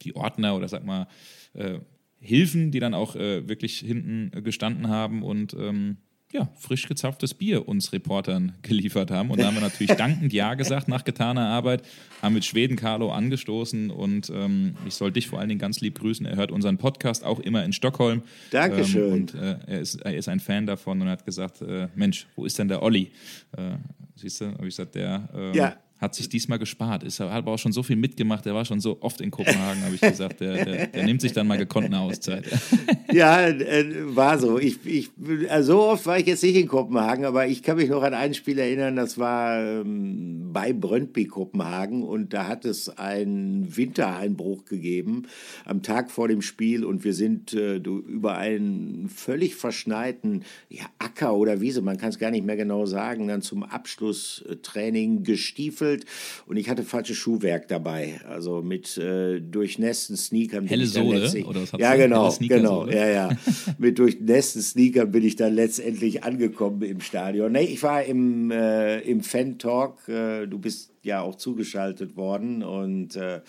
Speaker 2: die Ordner oder sag mal äh, Hilfen, die dann auch wirklich hinten gestanden haben und ähm, ja, frisch gezapftes Bier uns Reportern geliefert haben. Und da haben wir natürlich dankend Ja gesagt nach getaner Arbeit, haben mit Schweden Carlo angestoßen und ähm, ich soll dich vor allen Dingen ganz lieb grüßen. Er hört unseren Podcast auch immer in Stockholm.
Speaker 1: Dankeschön.
Speaker 2: Ähm, und äh, er, ist, er ist ein Fan davon und hat gesagt, äh, Mensch, wo ist denn der Olli? Äh, siehst du, habe ich gesagt, der... Ähm, ja hat sich diesmal gespart. Ist, hat aber auch schon so viel mitgemacht. Er war schon so oft in Kopenhagen, habe ich gesagt. Der, der, der, nimmt sich dann mal gekonnt eine Auszeit.
Speaker 1: ja, äh, war so. Ich, ich, also so oft war ich jetzt nicht in Kopenhagen, aber ich kann mich noch an ein Spiel erinnern, das war ähm, bei Brøndby Kopenhagen und da hat es einen Wintereinbruch gegeben am Tag vor dem Spiel und wir sind äh, über einen völlig verschneiten ja, Acker oder Wiese, man kann es gar nicht mehr genau sagen, dann zum Abschlusstraining gestiefelt und ich hatte falsches Schuhwerk dabei, also mit äh, durchnässten Sneakern.
Speaker 2: Helle Sohle? Oder
Speaker 1: was ja, genau, genau, ja, ja. mit durchnässten Sneakern bin ich dann letztendlich angekommen im Stadion. Nee, ich war im, äh, im Fan-Talk, äh, du bist ja auch zugeschaltet worden und äh,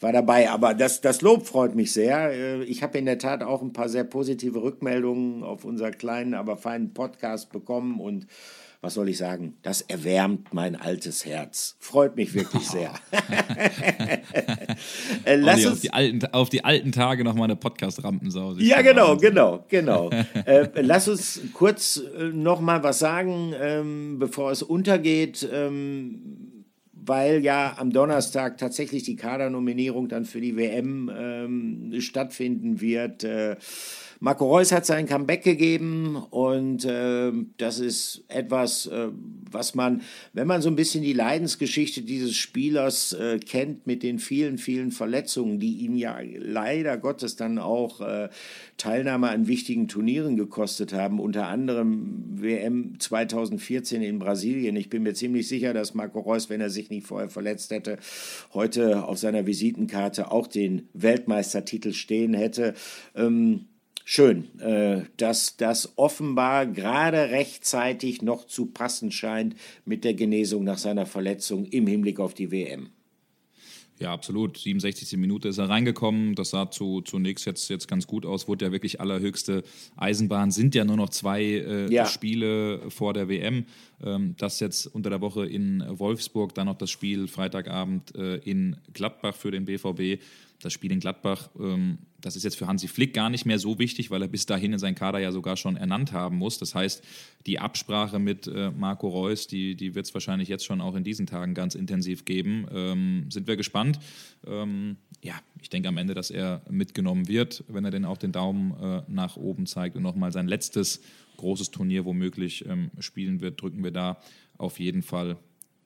Speaker 1: war dabei. Aber das, das Lob freut mich sehr. Äh, ich habe in der Tat auch ein paar sehr positive Rückmeldungen auf unser kleinen, aber feinen Podcast bekommen und was soll ich sagen, das erwärmt mein altes Herz. Freut mich wirklich sehr.
Speaker 2: äh, lass uns auf, die alten, auf die alten Tage noch mal eine Podcast-Rampensau.
Speaker 1: Ja, genau, genau, genau. äh, lass uns kurz äh, noch mal was sagen, ähm, bevor es untergeht. Ähm, weil ja am Donnerstag tatsächlich die Kadernominierung dann für die WM ähm, stattfinden wird. Äh, Marco Reus hat sein Comeback gegeben und äh, das ist etwas, äh, was man, wenn man so ein bisschen die Leidensgeschichte dieses Spielers äh, kennt mit den vielen, vielen Verletzungen, die ihn ja leider Gottes dann auch äh, Teilnahme an wichtigen Turnieren gekostet haben, unter anderem WM 2014 in Brasilien. Ich bin mir ziemlich sicher, dass Marco Reus, wenn er sich nicht vorher verletzt hätte, heute auf seiner Visitenkarte auch den Weltmeistertitel stehen hätte. Ähm, schön, äh, dass das offenbar gerade rechtzeitig noch zu passen scheint mit der Genesung nach seiner Verletzung im Hinblick auf die WM.
Speaker 2: Ja, absolut. 67. Minute ist er reingekommen. Das sah zu, zunächst jetzt, jetzt ganz gut aus. Wurde ja wirklich allerhöchste Eisenbahn. Sind ja nur noch zwei äh, ja. Spiele vor der WM. Ähm, das jetzt unter der Woche in Wolfsburg, dann noch das Spiel Freitagabend äh, in Gladbach für den BVB das Spiel in Gladbach, ähm, das ist jetzt für Hansi Flick gar nicht mehr so wichtig, weil er bis dahin in seinen Kader ja sogar schon ernannt haben muss. Das heißt, die Absprache mit äh, Marco Reus, die, die wird es wahrscheinlich jetzt schon auch in diesen Tagen ganz intensiv geben. Ähm, sind wir gespannt. Ähm, ja, ich denke am Ende, dass er mitgenommen wird, wenn er denn auch den Daumen äh, nach oben zeigt und nochmal sein letztes großes Turnier womöglich spielen wird, drücken wir da auf jeden Fall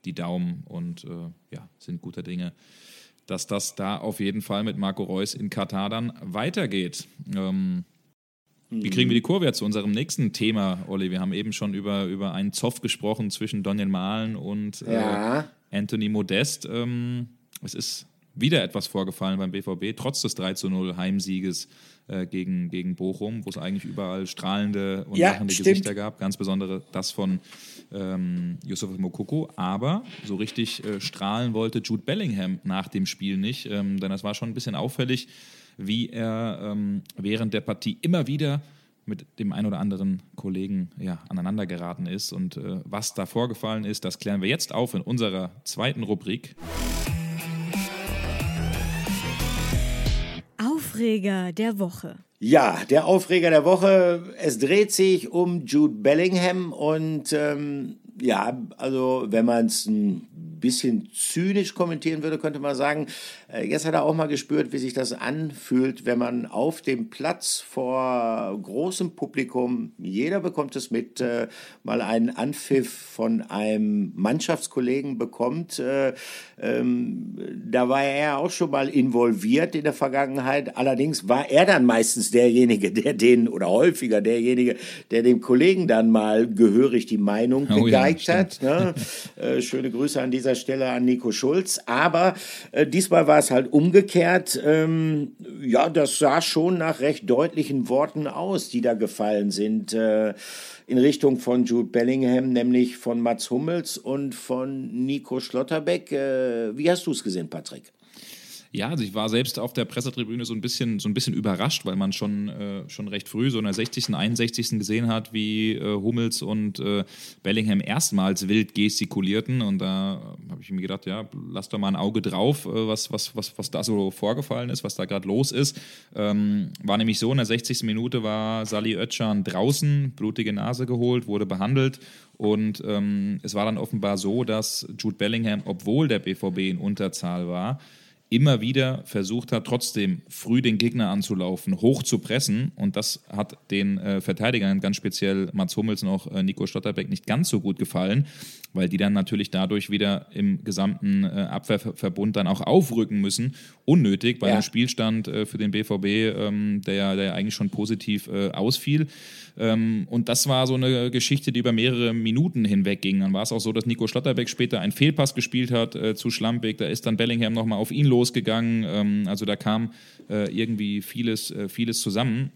Speaker 2: die Daumen und äh, ja, sind guter Dinge dass das da auf jeden Fall mit Marco Reus in Katar dann weitergeht. Ähm, wie kriegen wir die Kurve zu unserem nächsten Thema, Olli? Wir haben eben schon über, über einen Zoff gesprochen zwischen Daniel Mahlen und äh, ja. Anthony Modest. Ähm, es ist wieder etwas vorgefallen beim BVB, trotz des 3 zu 0 Heimsieges äh, gegen, gegen Bochum, wo es eigentlich überall strahlende und ja, lachende stimmt. Gesichter gab, ganz besondere das von ähm, Yusuf Mokoko. Aber so richtig äh, strahlen wollte Jude Bellingham nach dem Spiel nicht, ähm, denn es war schon ein bisschen auffällig, wie er ähm, während der Partie immer wieder mit dem einen oder anderen Kollegen ja, aneinander geraten ist. Und äh, was da vorgefallen ist, das klären wir jetzt auf in unserer zweiten Rubrik.
Speaker 3: Aufreger der Woche.
Speaker 1: Ja, der Aufreger der Woche. Es dreht sich um Jude Bellingham und ähm, ja, also wenn man es ein bisschen zynisch kommentieren würde, könnte man sagen, äh, jetzt hat er auch mal gespürt, wie sich das anfühlt, wenn man auf dem Platz vor großem Publikum, jeder bekommt es mit, äh, mal einen Anpfiff von einem Mannschaftskollegen bekommt. Äh, ähm, da war er auch schon mal involviert in der Vergangenheit. Allerdings war er dann meistens derjenige, der den, oder häufiger derjenige, der dem Kollegen dann mal gehörig die Meinung oh, gegeigt ja, hat. Ne? Schöne Grüße an dieser Stelle an Nico Schulz. Aber äh, diesmal war es halt umgekehrt. Ähm, ja, das sah schon nach recht deutlichen Worten aus, die da gefallen sind. Äh, in Richtung von Jude Bellingham, nämlich von Mats Hummels und von Nico Schlotterbeck. Äh, wie hast du es gesehen, Patrick?
Speaker 2: Ja, also ich war selbst auf der Pressetribüne so ein bisschen, so ein bisschen überrascht, weil man schon, äh, schon recht früh, so in der 60., 61. gesehen hat, wie äh, Hummels und äh, Bellingham erstmals wild gestikulierten. Und da habe ich mir gedacht, ja, lass doch mal ein Auge drauf, äh, was, was, was, was da so vorgefallen ist, was da gerade los ist. Ähm, war nämlich so, in der 60. Minute war Sali Özcan draußen, blutige Nase geholt, wurde behandelt und ähm, es war dann offenbar so, dass Jude Bellingham, obwohl der BVB in Unterzahl war, immer wieder versucht hat, trotzdem früh den Gegner anzulaufen, hoch zu pressen. Und das hat den äh, Verteidigern, ganz speziell Mats Hummels und auch äh, Nico Stotterbeck, nicht ganz so gut gefallen, weil die dann natürlich dadurch wieder im gesamten äh, Abwehrverbund dann auch aufrücken müssen. Unnötig bei ja. einem Spielstand äh, für den BVB, ähm, der, der eigentlich schon positiv äh, ausfiel. Ähm, und das war so eine Geschichte, die über mehrere Minuten hinweg ging. Dann war es auch so, dass Nico Schlotterbeck später einen Fehlpass gespielt hat äh, zu Schlampig. Da ist dann Bellingham nochmal auf ihn losgegangen. Ähm, also da kam äh, irgendwie vieles, äh, vieles zusammen.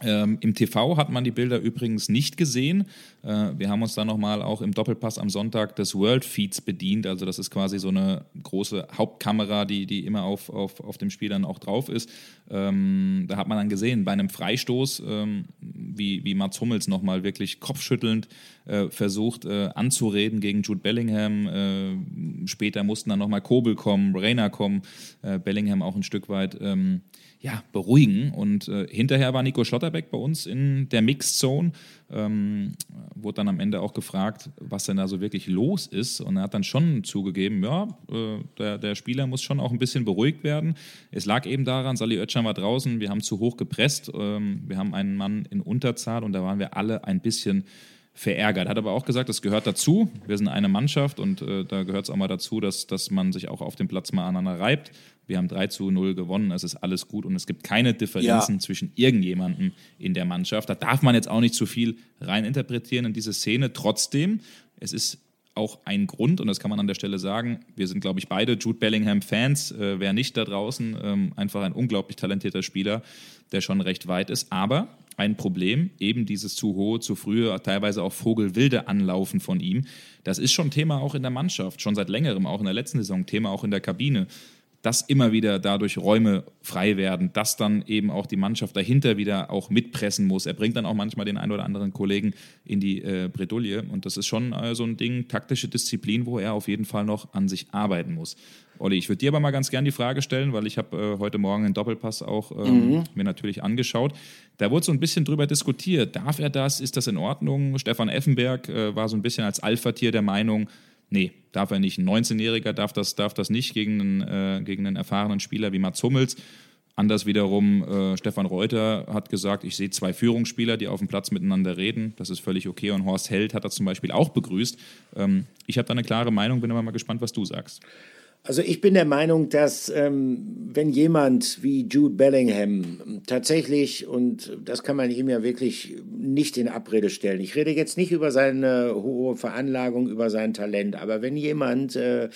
Speaker 2: Ähm, Im TV hat man die Bilder übrigens nicht gesehen. Äh, wir haben uns dann nochmal auch im Doppelpass am Sonntag des World Feeds bedient. Also das ist quasi so eine große Hauptkamera, die, die immer auf, auf, auf dem Spiel dann auch drauf ist. Ähm, da hat man dann gesehen, bei einem Freistoß, ähm, wie, wie Mats Hummels nochmal wirklich kopfschüttelnd äh, versucht äh, anzureden gegen Jude Bellingham. Äh, später mussten dann nochmal Kobel kommen, Reina kommen, äh, Bellingham auch ein Stück weit ähm, ja, beruhigen. Und äh, hinterher war Nico Schlotterbeck bei uns in der Mixed Zone. Ähm, wurde dann am Ende auch gefragt, was denn da so wirklich los ist. Und er hat dann schon zugegeben, ja, äh, der, der, Spieler muss schon auch ein bisschen beruhigt werden. Es lag eben daran, Sali Özcan war draußen, wir haben zu hoch gepresst, ähm, wir haben einen Mann in Unterzahl und da waren wir alle ein bisschen verärgert. Hat aber auch gesagt, das gehört dazu. Wir sind eine Mannschaft und äh, da gehört es auch mal dazu, dass, dass man sich auch auf dem Platz mal aneinander reibt. Wir haben 3 zu 0 gewonnen, es ist alles gut und es gibt keine Differenzen ja. zwischen irgendjemandem in der Mannschaft. Da darf man jetzt auch nicht zu viel reininterpretieren in diese Szene. Trotzdem, es ist auch ein Grund, und das kann man an der Stelle sagen, wir sind, glaube ich, beide Jude Bellingham-Fans. Äh, wer nicht da draußen, ähm, einfach ein unglaublich talentierter Spieler, der schon recht weit ist. Aber ein Problem, eben dieses zu hohe, zu frühe, teilweise auch vogelwilde Anlaufen von ihm. Das ist schon Thema auch in der Mannschaft, schon seit längerem, auch in der letzten Saison, Thema auch in der Kabine dass immer wieder dadurch Räume frei werden, dass dann eben auch die Mannschaft dahinter wieder auch mitpressen muss. Er bringt dann auch manchmal den einen oder anderen Kollegen in die äh, Bredouille und das ist schon äh, so ein Ding, taktische Disziplin, wo er auf jeden Fall noch an sich arbeiten muss. Olli, ich würde dir aber mal ganz gern die Frage stellen, weil ich habe äh, heute Morgen den Doppelpass auch ähm, mhm. mir natürlich angeschaut. Da wurde so ein bisschen drüber diskutiert. Darf er das? Ist das in Ordnung? Stefan Effenberg äh, war so ein bisschen als Alpha-Tier der Meinung, Nee, darf er nicht. Ein 19-Jähriger darf das, darf das nicht gegen einen, äh, gegen einen erfahrenen Spieler wie Mats Hummels. Anders wiederum, äh, Stefan Reuter hat gesagt, ich sehe zwei Führungsspieler, die auf dem Platz miteinander reden. Das ist völlig okay. Und Horst Held hat das zum Beispiel auch begrüßt. Ähm, ich habe da eine klare Meinung, bin aber mal gespannt, was du sagst.
Speaker 1: Also ich bin der Meinung, dass ähm, wenn jemand wie Jude Bellingham tatsächlich, und das kann man ihm ja wirklich nicht in Abrede stellen, ich rede jetzt nicht über seine hohe Veranlagung, über sein Talent, aber wenn jemand äh,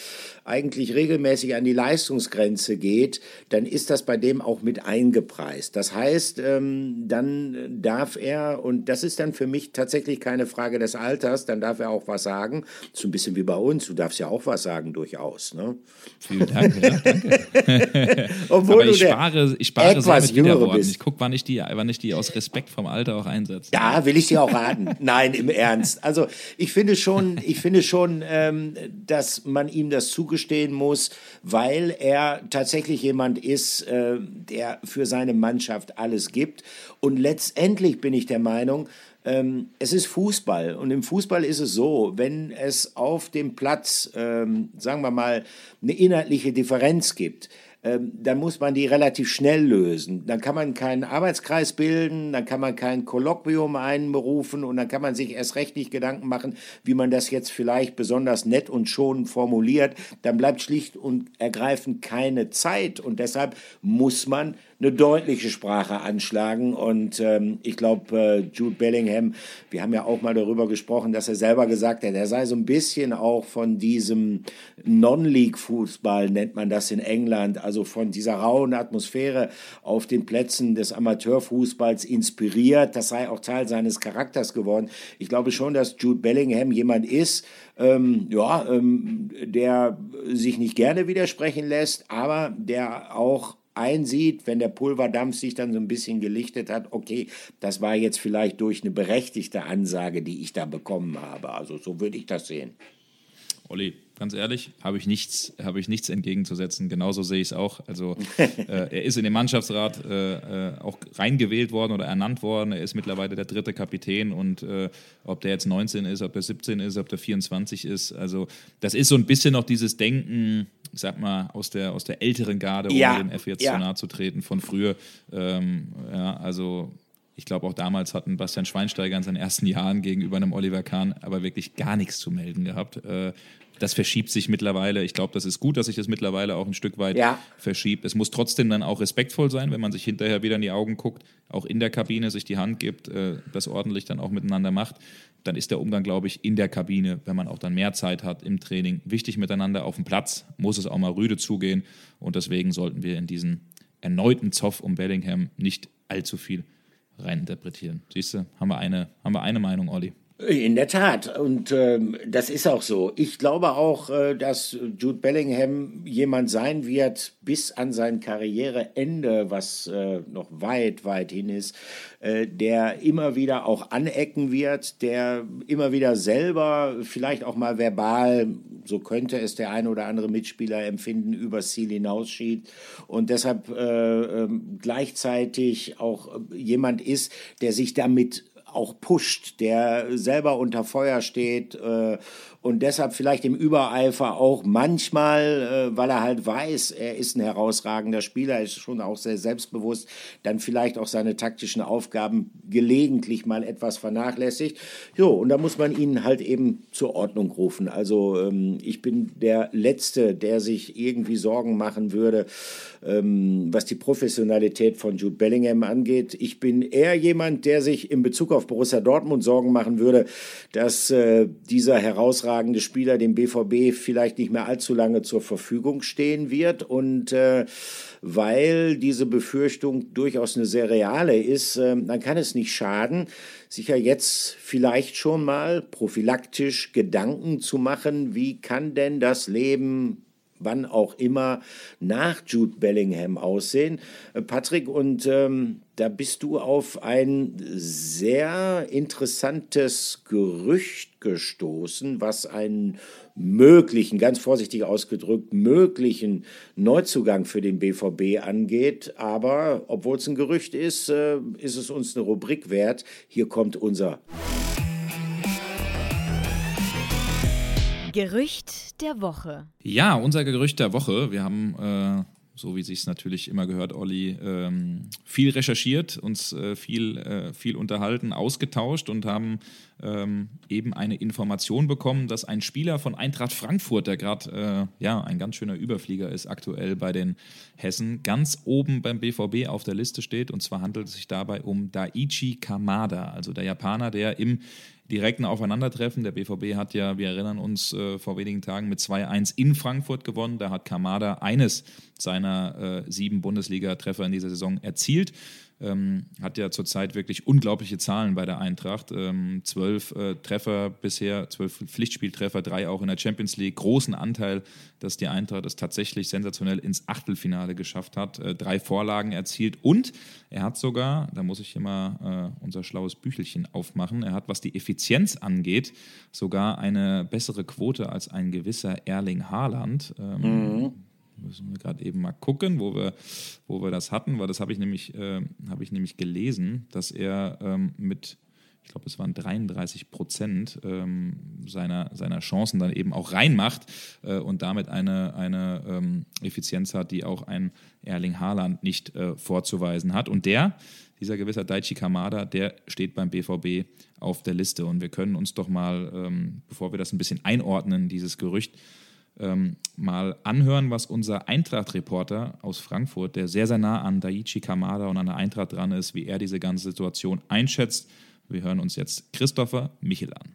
Speaker 1: eigentlich regelmäßig an die Leistungsgrenze geht, dann ist das bei dem auch mit eingepreist. Das heißt, ähm, dann darf er, und das ist dann für mich tatsächlich keine Frage des Alters, dann darf er auch was sagen. So ein bisschen wie bei uns, du darfst ja auch was sagen durchaus. Ne?
Speaker 2: Vielen Dank, ja, danke. Obwohl Aber ich spare, ich spare etwas mit bist. Ich gucke, wann, ich die, wann ich die aus Respekt vom Alter auch einsetze.
Speaker 1: Ja, will ich dir auch raten. Nein, im Ernst. Also ich finde schon, ich finde schon, ähm, dass man ihm das zugestehen muss, weil er tatsächlich jemand ist, äh, der für seine Mannschaft alles gibt. Und letztendlich bin ich der Meinung, ähm, es ist Fußball und im Fußball ist es so, wenn es auf dem Platz, ähm, sagen wir mal, eine inhaltliche Differenz gibt, ähm, dann muss man die relativ schnell lösen. Dann kann man keinen Arbeitskreis bilden, dann kann man kein Kolloquium einberufen und dann kann man sich erst recht nicht Gedanken machen, wie man das jetzt vielleicht besonders nett und schonend formuliert. Dann bleibt schlicht und ergreifend keine Zeit und deshalb muss man eine deutliche Sprache anschlagen. Und ähm, ich glaube, äh, Jude Bellingham, wir haben ja auch mal darüber gesprochen, dass er selber gesagt hat, er sei so ein bisschen auch von diesem Non-League-Fußball, nennt man das in England, also von dieser rauen Atmosphäre auf den Plätzen des Amateurfußballs inspiriert. Das sei auch Teil seines Charakters geworden. Ich glaube schon, dass Jude Bellingham jemand ist, ähm, ja, ähm, der sich nicht gerne widersprechen lässt, aber der auch einsieht, wenn der Pulverdampf sich dann so ein bisschen gelichtet hat, okay, das war jetzt vielleicht durch eine berechtigte Ansage, die ich da bekommen habe. Also so würde ich das sehen.
Speaker 2: Olli, ganz ehrlich, habe ich nichts, habe ich nichts entgegenzusetzen. Genauso sehe ich es auch. Also äh, er ist in den Mannschaftsrat äh, äh, auch reingewählt worden oder ernannt worden. Er ist mittlerweile der dritte Kapitän und äh, ob der jetzt 19 ist, ob der 17 ist, ob der 24 ist, also das ist so ein bisschen noch dieses Denken ich sag mal, aus der, aus der älteren Garde,
Speaker 1: Ja,
Speaker 2: ohne den F jetzt
Speaker 1: ja.
Speaker 2: zu nahe zu treten, von früher. Ähm, ja, also ich glaube, auch damals hatten Bastian Schweinsteiger in seinen ersten Jahren gegenüber einem Oliver Kahn aber wirklich gar nichts zu melden gehabt. Äh, das verschiebt sich mittlerweile. Ich glaube, das ist gut, dass sich das mittlerweile auch ein Stück weit
Speaker 1: Ja.
Speaker 2: verschiebt. Es muss trotzdem dann auch respektvoll sein, wenn man sich hinterher wieder in die Augen guckt, auch in der Kabine sich die Hand gibt, äh, das ordentlich dann auch miteinander macht. Dann ist der Umgang, glaube ich, in der Kabine, wenn man auch dann mehr Zeit hat im Training, wichtig miteinander. Auf dem Platz muss es auch mal rüde zugehen. Und deswegen sollten wir in diesen erneuten Zoff um Bellingham nicht allzu viel reininterpretieren. Siehst du, haben wir eine, haben wir eine Meinung, Olli.
Speaker 1: In der Tat. Und ähm, das ist auch so. Ich glaube auch, äh, dass Jude Bellingham jemand sein wird bis an sein Karriereende, was äh, noch weit, weit hin ist, äh, der immer wieder auch anecken wird, der immer wieder selber vielleicht auch mal verbal, so könnte es der ein oder andere Mitspieler empfinden, übers Ziel hinausschied und deshalb äh, ähm, gleichzeitig auch jemand ist, der sich damit auch pusht, der selber unter Feuer steht äh, und deshalb vielleicht im Übereifer auch manchmal, äh, weil er halt weiß, er ist ein herausragender Spieler, ist schon auch sehr selbstbewusst, dann vielleicht auch seine taktischen Aufgaben gelegentlich mal etwas vernachlässigt. Jo, und da muss man ihn halt eben zur Ordnung rufen. Also ähm, ich bin der Letzte, der sich irgendwie Sorgen machen würde, ähm, was die Professionalität von Jude Bellingham angeht. Ich bin eher jemand, der sich in Bezug auf Borussia Dortmund Sorgen machen würde, dass äh, dieser herausragende Spieler dem BVB vielleicht nicht mehr allzu lange zur Verfügung stehen wird und äh, weil diese Befürchtung durchaus eine sehr reale ist, äh, dann kann es nicht schaden, sich ja jetzt vielleicht schon mal prophylaktisch Gedanken zu machen, wie kann denn das Leben wann auch immer nach Jude Bellingham aussehen. Äh, Patrick, und ähm, da bist du auf ein sehr interessantes Gerücht gestoßen, was einen möglichen, ganz vorsichtig ausgedrückt, möglichen Neuzugang für den BVB angeht. Aber obwohl es ein Gerücht ist, äh, ist es uns eine Rubrik wert. Hier kommt unser
Speaker 3: Gerücht der Woche.
Speaker 2: Ja, unser Gerücht der Woche. Wir haben, äh, so wie sich es natürlich immer gehört, Olli, ähm, viel recherchiert, uns äh, viel, äh, viel unterhalten, ausgetauscht und haben ähm, eben eine Information bekommen, dass ein Spieler von Eintracht Frankfurt, der gerade äh, ja, ein ganz schöner Überflieger ist aktuell bei den Hessen, ganz oben beim BVB auf der Liste steht. Und zwar handelt es sich dabei um Daichi Kamada, also der Japaner, der im direkten Aufeinandertreffen. Der BVB hat ja, wir erinnern uns, äh, vor wenigen Tagen mit 2-1 in Frankfurt gewonnen. Da hat Kamada eines seiner äh, sieben Bundesliga-Treffer in dieser Saison erzielt. Ähm, hat ja zurzeit wirklich unglaubliche Zahlen bei der Eintracht. Ähm, zwölf äh, Treffer bisher, zwölf Pflichtspieltreffer, drei auch in der Champions League. Großen Anteil, dass die Eintracht es tatsächlich sensationell ins Achtelfinale geschafft hat. Äh, drei Vorlagen erzielt und er hat sogar, da muss ich mal äh, unser schlaues Büchelchen aufmachen, er hat, was die Effizienz angeht, sogar eine bessere Quote als ein gewisser Erling Haaland. Ähm, Müssen wir gerade eben mal gucken, wo wir, wo wir das hatten, weil das habe ich nämlich, äh, habe ich nämlich gelesen, dass er ähm, mit, ich glaube, es waren 33 Prozent ähm, seiner, seiner Chancen dann eben auch reinmacht äh, und damit eine, eine ähm, Effizienz hat, die auch ein Erling Haaland nicht äh, vorzuweisen hat. Und der, dieser gewisser Daichi Kamada, der steht beim BVB auf der Liste. Und wir können uns doch mal, ähm, bevor wir das ein bisschen einordnen, dieses Gerücht, ähm, mal anhören, was unser Eintracht-Reporter aus Frankfurt, der sehr, sehr nah an Daichi Kamada und an der Eintracht dran ist, wie er diese ganze Situation einschätzt. Wir hören uns jetzt Christopher Michel an.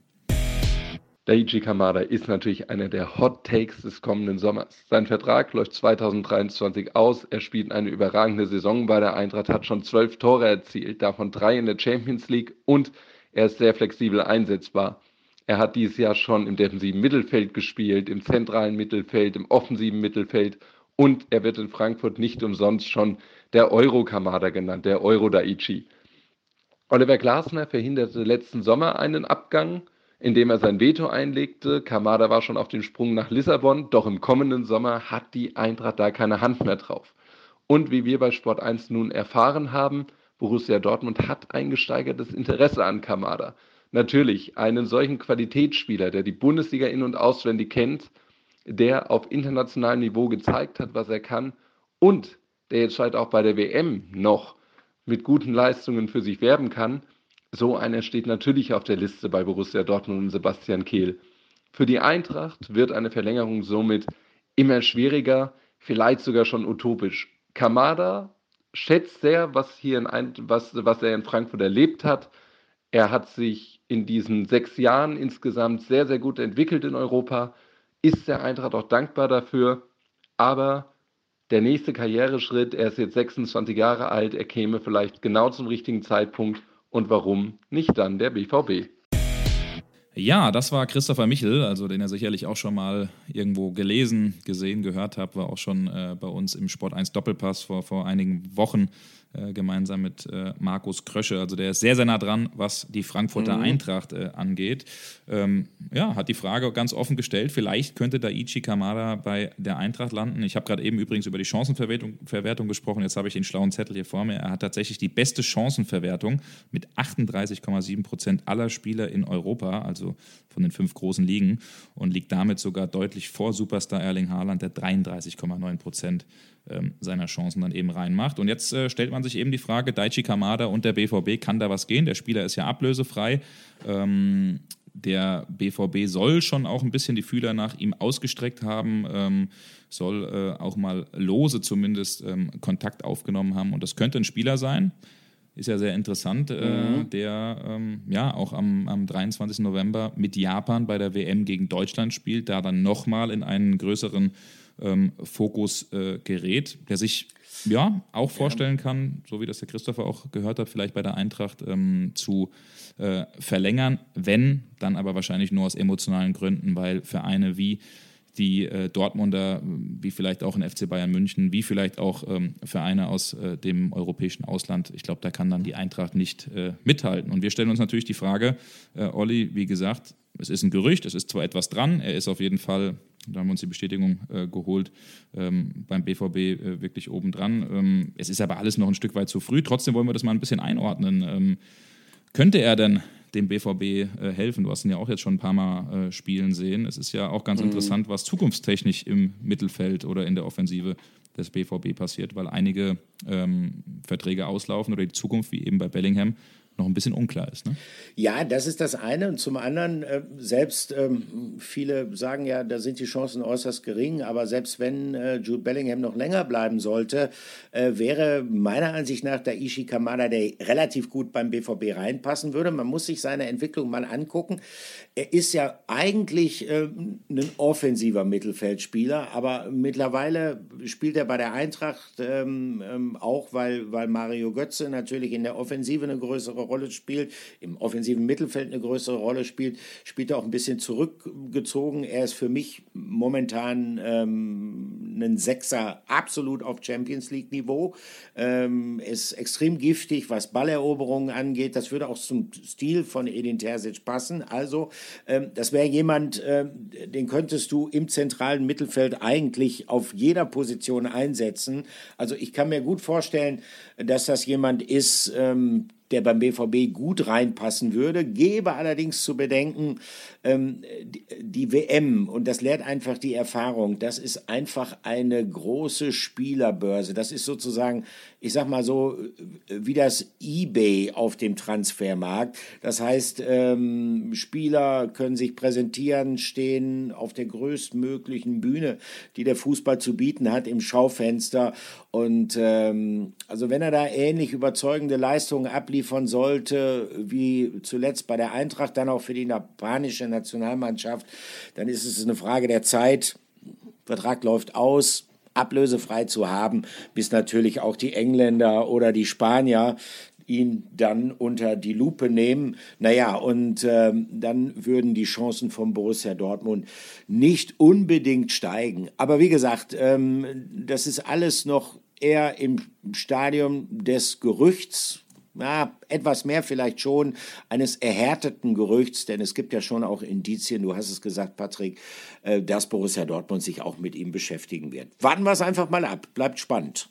Speaker 5: Daichi Kamada ist natürlich einer der Hot Takes des kommenden Sommers. Sein Vertrag läuft 2023 aus. Er spielt eine überragende Saison bei der Eintracht, hat schon zwölf Tore erzielt, davon drei in der Champions League und er ist sehr flexibel einsetzbar. Er hat dieses Jahr schon im defensiven Mittelfeld gespielt, im zentralen Mittelfeld, im offensiven Mittelfeld und er wird in Frankfurt nicht umsonst schon der Euro-Kamada genannt, der Euro-Daichi. Oliver Glasner verhinderte letzten Sommer einen Abgang, indem er sein Veto einlegte. Kamada war schon auf dem Sprung nach Lissabon, doch im kommenden Sommer hat die Eintracht da keine Hand mehr drauf. Und wie wir bei Sport 1 nun erfahren haben, Borussia Dortmund hat ein gesteigertes Interesse an Kamada. Natürlich, einen solchen Qualitätsspieler, der die Bundesliga in- und auswendig kennt, der auf internationalem Niveau gezeigt hat, was er kann und der jetzt halt auch bei der WM noch mit guten Leistungen für sich werben kann, so einer steht natürlich auf der Liste bei Borussia Dortmund und Sebastian Kehl. Für die Eintracht wird eine Verlängerung somit immer schwieriger, vielleicht sogar schon utopisch. Kamada schätzt sehr, was, hier in, was, was er in Frankfurt erlebt hat. Er hat sich in diesen sechs Jahren insgesamt sehr, sehr gut entwickelt in Europa, ist der Eintracht auch dankbar dafür. Aber der nächste Karriereschritt, er ist jetzt 26 Jahre alt, er käme vielleicht genau zum richtigen Zeitpunkt und warum nicht dann der BVB?
Speaker 2: Ja, das war Christopher Michel, also den ihr sicherlich auch schon mal irgendwo gelesen, gesehen, gehört habt, war auch schon äh, bei uns im Sport 1 Doppelpass vor, vor einigen Wochen gemeinsam mit äh, Markus Krösche. Also der ist sehr, sehr nah dran, was die Frankfurter mhm. Eintracht äh, angeht. Ähm, ja, hat die Frage ganz offen gestellt, vielleicht könnte Daichi Kamada bei der Eintracht landen. Ich habe gerade eben übrigens über die Chancenverwertung Verwertung gesprochen, jetzt habe ich den schlauen Zettel hier vor mir. Er hat tatsächlich die beste Chancenverwertung mit 38,7 Prozent aller Spieler in Europa, also von den fünf großen Ligen und liegt damit sogar deutlich vor Superstar Erling Haaland, der 33,9 Prozent ähm, seiner Chancen dann eben reinmacht. Und jetzt äh, stellt man sich eben die Frage, Daichi Kamada und der BVB, kann da was gehen? Der Spieler ist ja ablösefrei. Ähm, der BVB soll schon auch ein bisschen die Fühler nach ihm ausgestreckt haben, ähm, soll äh, auch mal lose zumindest ähm, Kontakt aufgenommen haben. Und das könnte ein Spieler sein, ist ja sehr interessant, äh, mhm. der ähm, ja auch am, am 23. November mit Japan bei der WM gegen Deutschland spielt, da dann nochmal in einen größeren ähm, Fokus äh, gerät, der sich ja auch vorstellen kann, so wie das der Christopher auch gehört hat, vielleicht bei der Eintracht ähm, zu äh, verlängern, wenn, dann aber wahrscheinlich nur aus emotionalen Gründen, weil Vereine wie die äh, Dortmunder, wie vielleicht auch in FC Bayern München, wie vielleicht auch ähm, Vereine aus äh, dem europäischen Ausland. Ich glaube, da kann dann die Eintracht nicht äh, mithalten. Und wir stellen uns natürlich die Frage, äh, Olli, wie gesagt, es ist ein Gerücht, es ist zwar etwas dran, er ist auf jeden Fall da haben wir uns die Bestätigung äh, geholt, ähm, beim BVB äh, wirklich obendran. Ähm, es ist aber alles noch ein Stück weit zu früh. Trotzdem wollen wir das mal ein bisschen einordnen. Ähm, könnte er denn dem BVB äh, helfen? Du hast ihn ja auch jetzt schon ein paar Mal äh, spielen sehen. Es ist ja auch ganz mhm. interessant, was zukunftstechnisch im Mittelfeld oder in der Offensive des BVB passiert, weil einige ähm, Verträge auslaufen oder die Zukunft, wie eben bei Bellingham, noch ein bisschen unklar ist. Ne?
Speaker 1: Ja, das ist das eine. Und zum anderen, äh, selbst ähm, viele sagen ja, da sind die Chancen äußerst gering, aber selbst wenn äh, Jude Bellingham noch länger bleiben sollte, äh, wäre meiner Ansicht nach der Ishi Kamada, der relativ gut beim BVB reinpassen würde. Man muss sich seine Entwicklung mal angucken. Er ist ja eigentlich äh, ein offensiver Mittelfeldspieler, aber mittlerweile spielt er bei der Eintracht ähm, ähm, auch, weil, weil Mario Götze natürlich in der Offensive eine größere Rolle spielt, im offensiven Mittelfeld eine größere Rolle spielt, spielt er auch ein bisschen zurückgezogen. Er ist für mich momentan ähm, ein Sechser absolut auf Champions League Niveau. Ähm, ist extrem giftig, was Balleroberungen angeht. Das würde auch zum Stil von Edin Terzic passen. Also ähm, das wäre jemand, ähm, den könntest du im zentralen Mittelfeld eigentlich auf jeder Position einsetzen. Also ich kann mir gut vorstellen, dass das jemand ist, ähm, der beim BVB gut reinpassen würde, gebe allerdings zu bedenken, ähm, die, die, WM, und das lehrt einfach die Erfahrung, das ist einfach eine große Spielerbörse. Das ist sozusagen, ich sag mal so, wie das eBay auf dem Transfermarkt. Das heißt, ähm, Spieler können sich präsentieren, stehen auf der größtmöglichen Bühne, die der Fußball zu bieten hat, im Schaufenster. Und ähm, also wenn er da ähnlich überzeugende Leistungen abliefern sollte, wie zuletzt bei der Eintracht, dann auch für die japanische Nationalmannschaft, dann ist es eine Frage der Zeit. Vertrag läuft aus, ablösefrei zu haben, bis natürlich auch die Engländer oder die Spanier ihn dann unter die Lupe nehmen. Naja, und ähm, dann würden die Chancen von Borussia Dortmund nicht unbedingt steigen. Aber wie gesagt, ähm, das ist alles noch eher im Stadium des Gerüchts, ja, etwas mehr vielleicht schon eines erhärteten Gerüchts, denn es gibt ja schon auch Indizien, du hast es gesagt, Patrick, äh, dass Borussia Dortmund sich auch mit ihm beschäftigen wird. Warten wir es einfach mal ab, bleibt spannend.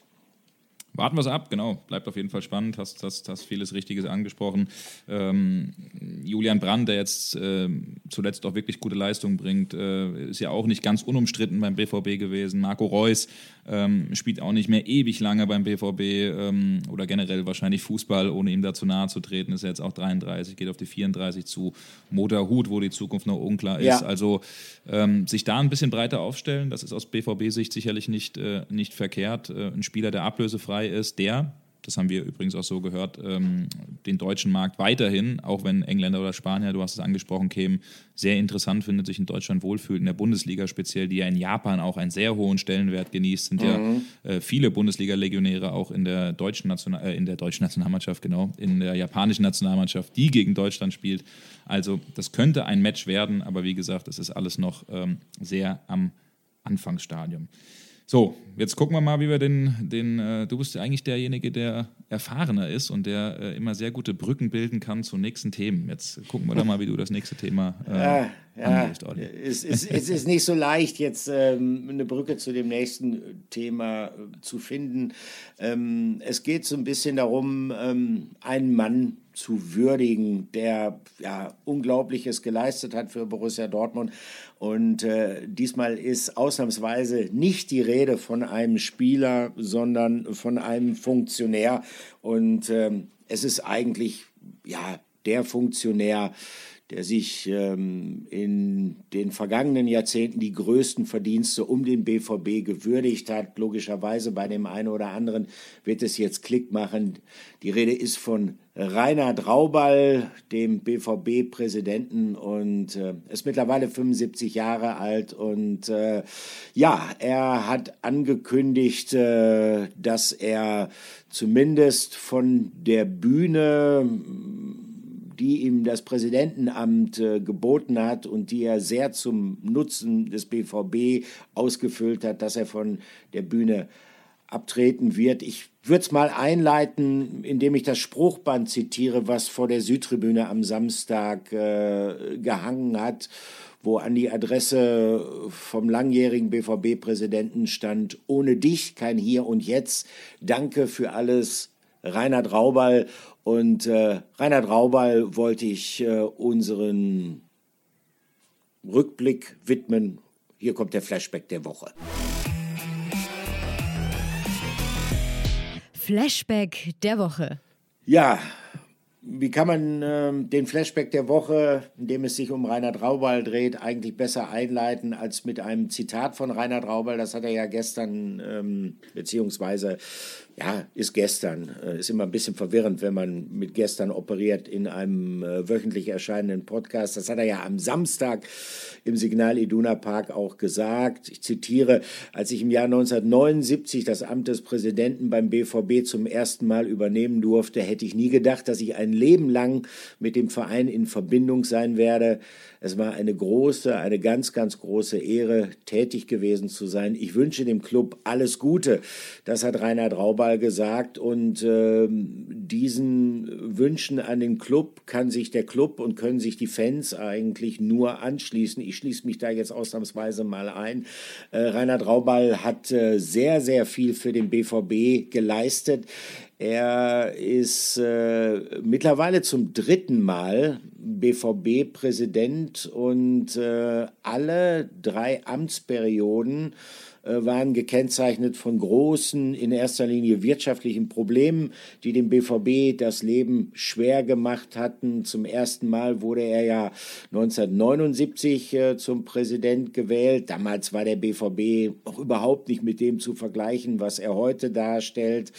Speaker 2: warten wir es ab, genau. Bleibt auf jeden Fall spannend, hast, hast, hast vieles Richtiges angesprochen. Ähm, Julian Brandt, der jetzt äh, zuletzt auch wirklich gute Leistungen bringt, äh, ist ja auch nicht ganz unumstritten beim BVB gewesen. Marco Reus ähm, spielt auch nicht mehr ewig lange beim BVB ähm, oder generell wahrscheinlich Fußball, ohne ihm dazu nahe zu treten. Ist ja jetzt auch 33, geht auf die 34 zu. Motorhut, wo die Zukunft noch unklar ist. Ja. Also ähm, sich da ein bisschen breiter aufstellen, das ist aus BVB-Sicht sicherlich nicht, äh, nicht verkehrt. Äh, ein Spieler, der ablösefrei ist, der das haben wir übrigens auch so gehört, ähm, den deutschen Markt weiterhin, auch wenn Engländer oder Spanier, du hast es angesprochen, kämen, sehr interessant findet, sich in Deutschland wohlfühlt, in der Bundesliga speziell, die ja in Japan auch einen sehr hohen Stellenwert genießt, sind mhm. ja äh, viele Bundesliga-Legionäre auch in der deutschen National äh, in der deutschen Nationalmannschaft, genau, in der japanischen Nationalmannschaft, die gegen Deutschland spielt. Also das könnte ein Match werden, aber wie gesagt, es ist alles noch ähm, sehr am Anfangsstadium. So, jetzt gucken wir mal, wie wir den, den äh, du bist eigentlich derjenige, der erfahrener ist und der äh, immer sehr gute Brücken bilden kann zu nächsten Themen. Jetzt gucken wir da mal, wie du das nächste Thema äh, ja.
Speaker 1: Es, es, es, ist nicht so leicht, jetzt ähm, eine Brücke zu dem nächsten Thema äh, zu finden. Ähm, es geht so ein bisschen darum, ähm, einen Mann zu würdigen, der ja Unglaubliches geleistet hat für Borussia Dortmund. Und äh, diesmal ist ausnahmsweise nicht die Rede von einem Spieler, sondern von einem Funktionär. Und ähm, es ist eigentlich ja der Funktionär, der sich ähm, in den vergangenen Jahrzehnten die größten Verdienste um den BVB gewürdigt hat. Logischerweise bei dem einen oder anderen wird es jetzt Klick machen. Die Rede ist von Reinhard Rauball, dem BVB-Präsidenten und äh, ist mittlerweile 75 Jahre alt und äh, ja, er hat angekündigt, äh, dass er zumindest von der Bühne die ihm das Präsidentenamt äh, geboten hat und die er sehr zum Nutzen des BVB ausgefüllt hat, dass er von der Bühne abtreten wird. Ich würde es mal einleiten, indem ich das Spruchband zitiere, was vor der Südtribüne am Samstag äh, gehangen hat, wo an die Adresse vom langjährigen BVB-Präsidenten stand, ohne dich kein Hier und Jetzt. Danke für alles, Reinhard Raubal. Und äh, Reinhard Raubal wollte ich äh, unseren Rückblick widmen. Hier kommt der Flashback der Woche.
Speaker 3: Flashback der Woche.
Speaker 1: Ja, wie kann man äh, den Flashback der Woche, in dem es sich um Reinhard Raubal dreht, eigentlich besser einleiten als mit einem Zitat von Reinhard Raubal? Das hat er ja gestern, ähm, beziehungsweise ja, ist gestern. Äh, ist immer ein bisschen verwirrend, wenn man mit gestern operiert in einem äh, wöchentlich erscheinenden Podcast. Das hat er ja am Samstag im Signal Iduna Park auch gesagt. Ich zitiere, als ich im Jahr 1979 das Amt des Präsidenten beim BVB zum ersten Mal übernehmen durfte, hätte ich nie gedacht, dass ich ein Leben lang mit dem Verein in Verbindung sein werde. Es war eine große, eine ganz, ganz große Ehre, tätig gewesen zu sein. Ich wünsche dem Club alles Gute. Das hat Reinhard Raubal gesagt. Und äh, diesen Wünschen an den Club kann sich der Club und können sich die Fans eigentlich nur anschließen. Ich schließe mich da jetzt ausnahmsweise mal ein. Äh, Reinhard Raubal hat äh, sehr, sehr viel für den BVB geleistet. Er ist äh, mittlerweile zum dritten Mal BVB-Präsident und äh, alle drei Amtsperioden äh, waren gekennzeichnet von großen, in erster Linie wirtschaftlichen Problemen, die dem BVB das Leben schwer gemacht hatten. Zum ersten Mal wurde er ja 1979 äh, zum Präsident gewählt. Damals war der BVB auch überhaupt nicht mit dem zu vergleichen, was er heute darstellt.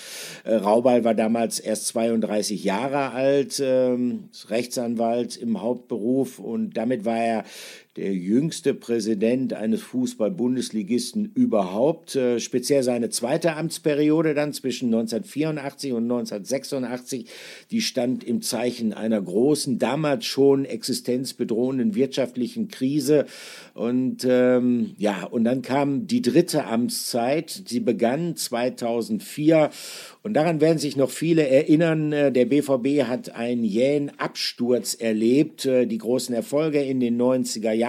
Speaker 1: Äh, Raubal war damals erst 32 Jahre alt, ähm, Rechtsanwalt im Hauptberuf. Und damit war er der jüngste Präsident eines Fußball-Bundesligisten überhaupt. Äh, speziell seine zweite Amtsperiode dann zwischen 1984 und 1986, die stand im Zeichen einer großen, damals schon existenzbedrohenden wirtschaftlichen Krise. Und ähm, ja, und dann kam die dritte Amtszeit. Sie begann 2004 und daran werden sich noch viele erinnern. Äh, der BVB hat einen jähen Absturz erlebt. Äh, die großen Erfolge in den 90er Jahren,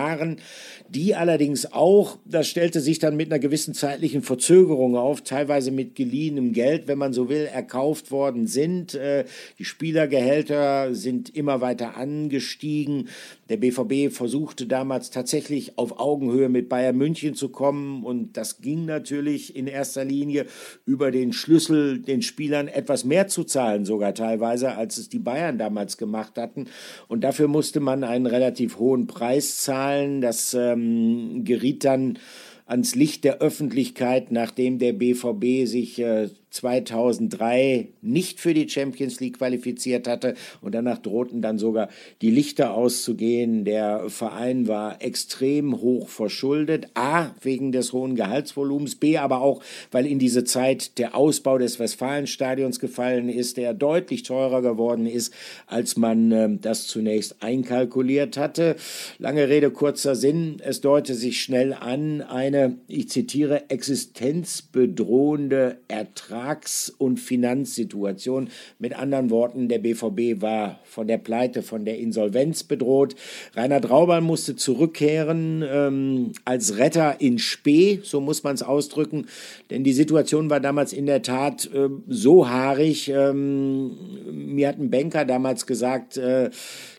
Speaker 1: die allerdings auch, das stellte sich dann mit einer gewissen zeitlichen Verzögerung auf, teilweise mit geliehenem Geld, wenn man so will, erkauft worden sind. Äh, die Spielergehälter sind immer weiter angestiegen. Der BVB versuchte damals tatsächlich auf Augenhöhe mit Bayern München zu kommen und das ging natürlich in erster Linie über den Schlüssel, den Spielern etwas mehr zu zahlen, sogar teilweise, als es die Bayern damals gemacht hatten. Und dafür musste man einen relativ hohen Preis zahlen. Das ähm, geriet dann ans Licht der Öffentlichkeit, nachdem der BVB sich äh, 2003 nicht für die Champions League qualifiziert hatte und danach drohten dann sogar die Lichter auszugehen. Der Verein war extrem hoch verschuldet, a wegen des hohen Gehaltsvolumens, b aber auch, weil in diese Zeit der Ausbau des Westfalenstadions gefallen ist, der deutlich teurer geworden ist, als man äh, das zunächst einkalkuliert hatte. Lange Rede, kurzer Sinn, es deutete sich schnell an, eine, ich zitiere, existenzbedrohende Ertrag Ertrags- und Finanzsituation. Mit anderen Worten, der BVB war von der Pleite, von der Insolvenz bedroht. Rainer Traubal musste zurückkehren ähm, als Retter in Spee, so muss man es ausdrücken, denn die Situation war damals in der Tat äh, so haarig. Ähm, mir hat ein Banker damals gesagt, äh,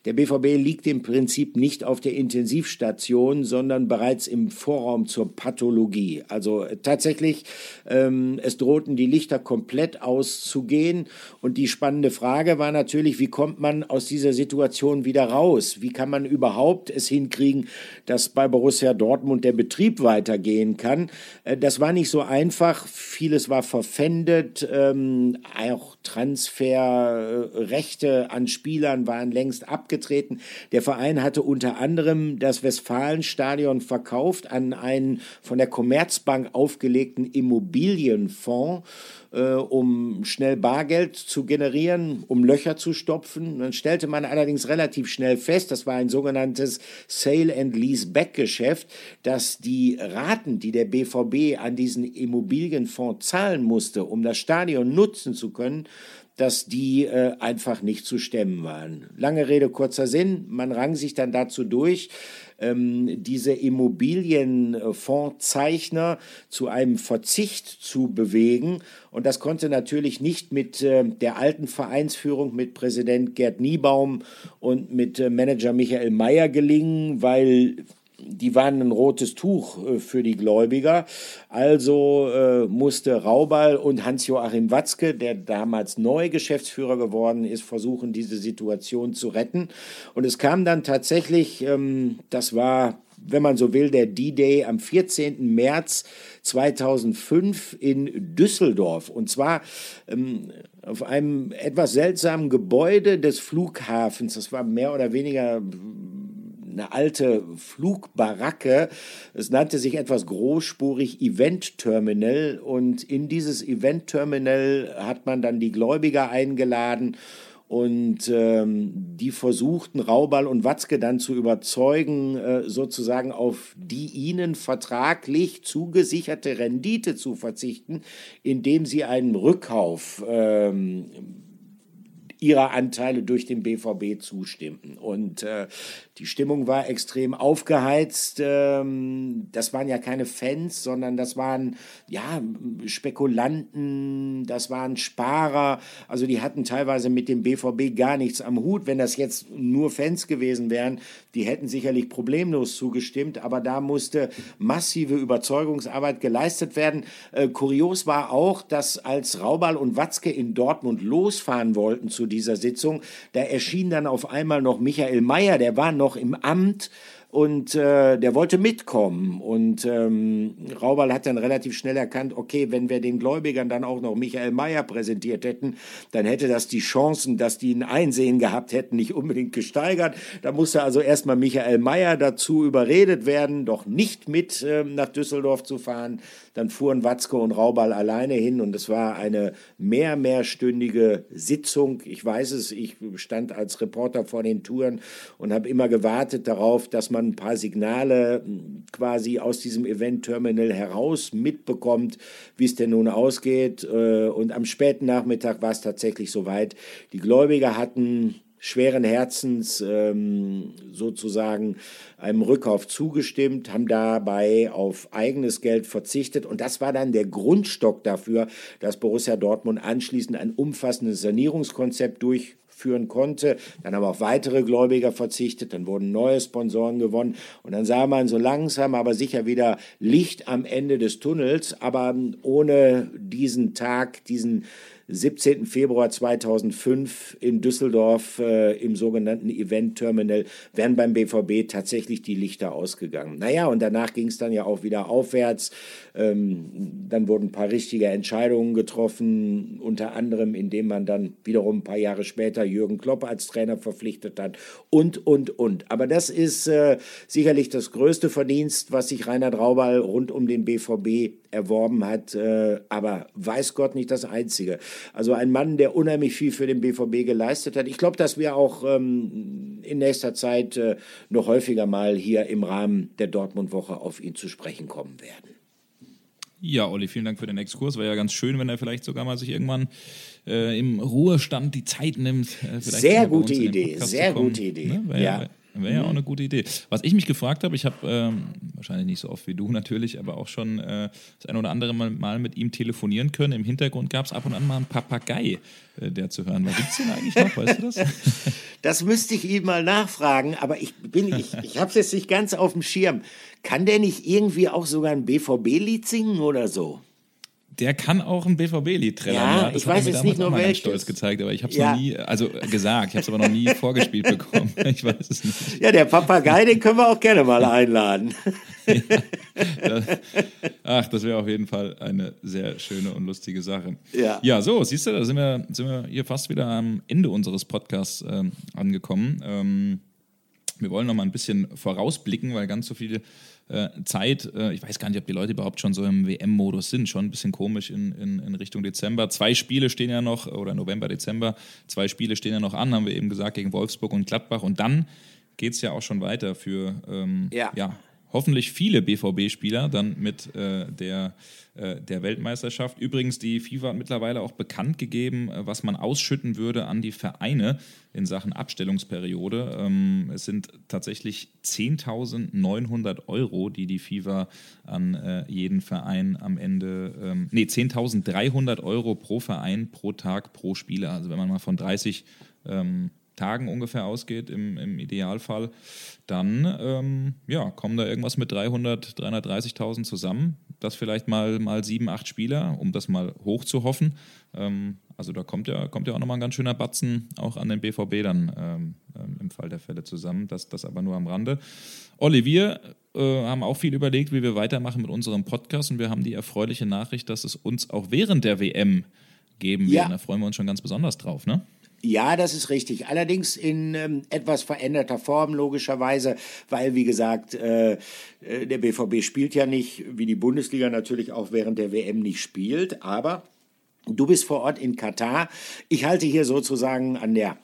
Speaker 1: der BVB liegt im Prinzip nicht auf der Intensivstation, sondern bereits im Vorraum zur Pathologie. Also äh, tatsächlich, ähm, es drohten die Lichter komplett auszugehen. Und die spannende Frage war natürlich, wie kommt man aus dieser Situation wieder raus? Wie kann man überhaupt es hinkriegen, dass bei Borussia Dortmund der Betrieb weitergehen kann? Äh, das war nicht so einfach. Vieles war verpfändet. Ähm, auch Transferrechte an Spielern waren längst ab abgetreten. Der Verein hatte unter anderem das Westfalenstadion verkauft an einen von der Commerzbank aufgelegten Immobilienfonds äh, um schnell Bargeld zu generieren, um Löcher zu stopfen. Dann stellte man allerdings relativ schnell fest, das war ein sogenanntes Sale and Lease Back Geschäft, dass die Raten, die der BVB an diesen Immobilienfonds zahlen musste, um das Stadion nutzen zu können, dass die äh, einfach nicht zu stemmen waren. Lange Rede, kurzer Sinn, man rang sich dann dazu durch, ähm, diese Immobilienfondszeichner zu einem Verzicht zu bewegen. Und das konnte natürlich nicht mit äh, der alten Vereinsführung, mit Präsident Gerd Niebaum und mit äh, Manager Michael Mayer gelingen, weil die waren ein rotes Tuch äh, für die Gläubiger. Also äh, musste Raubal und Hans-Joachim Watzke, der damals neu Geschäftsführer geworden ist, versuchen, diese Situation zu retten. Und es kam dann tatsächlich, ähm, das war wenn man so will, der D-Day am 14. März 2005 in Düsseldorf. Und zwar ähm, auf einem etwas seltsamen Gebäude des Flughafens. Das war mehr oder weniger eine alte Flugbaracke. Es nannte sich etwas großspurig Event Terminal und in dieses Event Terminal hat man dann die Gläubiger eingeladen und ähm, die versuchten Raubal und Watzke dann zu überzeugen, äh, sozusagen auf die ihnen vertraglich zugesicherte Rendite zu verzichten, indem sie einen Rückkauf ähm, ihrer Anteile durch den BVB zustimmten. Und äh, die Stimmung war extrem aufgeheizt. Ähm, das waren ja keine Fans, sondern das waren ja Spekulanten, das waren Sparer. Also die hatten teilweise mit dem BVB gar nichts am Hut. Wenn das jetzt nur Fans gewesen wären, die hätten sicherlich problemlos zugestimmt. Aber da musste massive Überzeugungsarbeit geleistet werden. Äh, kurios war auch, dass als Raubal und Watzke in Dortmund losfahren wollten zu dieser Sitzung, da erschien dann auf einmal noch Michael Mayer, der war noch im Amt und äh, der wollte mitkommen. Und ähm, Raubal hat dann relativ schnell erkannt, okay, wenn wir den Gläubigern dann auch noch Michael Mayer präsentiert hätten, dann hätte das die Chancen, dass die ein Einsehen gehabt hätten, nicht unbedingt gesteigert. Da musste also erstmal Michael Mayer dazu überredet werden, doch nicht mit äh, nach Düsseldorf zu fahren. Dann fuhren Watzke und Raubal alleine hin und es war eine mehr, mehrstündige Sitzung. Ich weiß es, ich stand als Reporter vor den Touren und habe immer gewartet darauf, dass man man ein paar Signale hm, quasi aus diesem Event-Terminal heraus mitbekommt, wie es denn nun ausgeht. Äh, und am späten Nachmittag war es tatsächlich soweit. Die Gläubiger hatten schweren Herzens ähm, sozusagen einem Rückkauf zugestimmt, haben dabei auf eigenes Geld verzichtet. Und das war dann der Grundstock dafür, dass Borussia Dortmund anschließend ein umfassendes Sanierungskonzept durchführen konnte. Dann haben auch weitere Gläubiger verzichtet, dann wurden neue Sponsoren gewonnen. Und dann sah man so langsam aber sicher wieder Licht am Ende des Tunnels, aber ohne diesen Tag, diesen 17. Februar 2005 in Düsseldorf äh, im sogenannten Event Terminal wären beim BVB tatsächlich die Lichter ausgegangen. Naja, und danach ging es dann ja auch wieder aufwärts. Ähm, dann wurden ein paar richtige Entscheidungen getroffen, unter anderem, indem man dann wiederum ein paar Jahre später Jürgen Klopp als Trainer verpflichtet hat und, und, und. Aber das ist äh, sicherlich das größte Verdienst, was sich Rainer Draubal rund um den BVB erworben hat, äh, aber weiß Gott nicht das Einzige. Also ein Mann, der unheimlich viel für den BVB geleistet hat. Ich glaube, dass wir auch ähm, in nächster Zeit äh, noch häufiger mal hier im Rahmen der Dortmund-Woche auf ihn zu sprechen kommen werden.
Speaker 2: Ja, Olli, vielen Dank für den Exkurs. War ja ganz schön, wenn er vielleicht sogar mal sich irgendwann äh, im Ruhestand die Zeit nimmt.
Speaker 1: Äh, sehr gute Idee, sehr gute Idee. Ne?
Speaker 2: Ja, ja. Wäre ja auch eine gute Idee. Was ich mich gefragt habe, ich habe ähm, wahrscheinlich nicht so oft wie du natürlich, aber auch schon äh, das ein oder andere mal, mit ihm telefonieren können. Im Hintergrund gab es ab und an mal einen Papagei, äh, der zu hören war. Gibt es den eigentlich noch? Weißt du das?
Speaker 1: Das müsste ich ihm mal nachfragen, aber ich ich, ich habe es jetzt nicht ganz auf dem Schirm. Kann der nicht irgendwie auch sogar ein BVB-Lied singen oder so?
Speaker 2: Der kann auch ein BVB-Lied trällern.
Speaker 1: Ja, ja. ich weiß jetzt nicht nur welches.
Speaker 2: stolz gezeigt, aber ich habe es ja. noch nie, also gesagt, ich habe es aber noch nie vorgespielt bekommen. Ich weiß es nicht.
Speaker 1: Ja, der Papagei, den können wir auch gerne mal einladen.
Speaker 2: ja, ach, das wäre auf jeden Fall eine sehr schöne und lustige Sache. Ja, ja so, siehst du, da sind wir, sind wir hier fast wieder am Ende unseres Podcasts ähm, angekommen. Ähm, wir wollen noch mal ein bisschen vorausblicken, weil ganz so viele äh, Zeit. Äh, ich weiß gar nicht, ob die Leute überhaupt schon so im WM-Modus sind. Schon ein bisschen komisch in, in, in, Richtung Dezember. Zwei Spiele stehen ja noch, oder November, Dezember, zwei Spiele stehen ja noch an, haben wir eben gesagt, gegen Wolfsburg und Gladbach. Und dann geht es ja auch schon weiter für ähm, ja. ja hoffentlich viele BVB-Spieler dann mit äh, der, äh, der Weltmeisterschaft. Übrigens, die FIFA hat mittlerweile auch bekannt gegeben, äh, was man ausschütten würde an die Vereine in Sachen Abstellungsperiode. Ähm, es sind tatsächlich 10.900 Euro, die die FIFA an äh, jeden Verein am Ende, ähm, nee, 10.300 Euro pro Verein, pro Tag, pro Spieler. Also wenn man mal von 30 ähm, Tagen ungefähr ausgeht, im, im Idealfall, dann ähm, ja, kommen da irgendwas mit 300, 330.000 zusammen. Das vielleicht mal, mal sieben, acht Spieler, um das mal hoch zu hoffen. Ähm, also da kommt ja, kommt ja auch nochmal ein ganz schöner Batzen auch an den BVB dann ähm, ähm, im Fall der Fälle zusammen. Das, das aber nur am Rande. Olli, wir äh, haben auch viel überlegt, wie wir weitermachen mit unserem Podcast und wir haben die erfreuliche Nachricht, dass es uns auch während der WM geben wird. Ja. Da freuen wir uns schon ganz besonders drauf, ne?
Speaker 1: Ja, das ist richtig. Allerdings in ähm, etwas veränderter Form, logischerweise, weil, wie gesagt, äh, äh der BVB spielt ja nicht, wie die Bundesliga natürlich auch während der WM nicht spielt. Aber du bist vor Ort in Katar. Ich halte hier sozusagen an der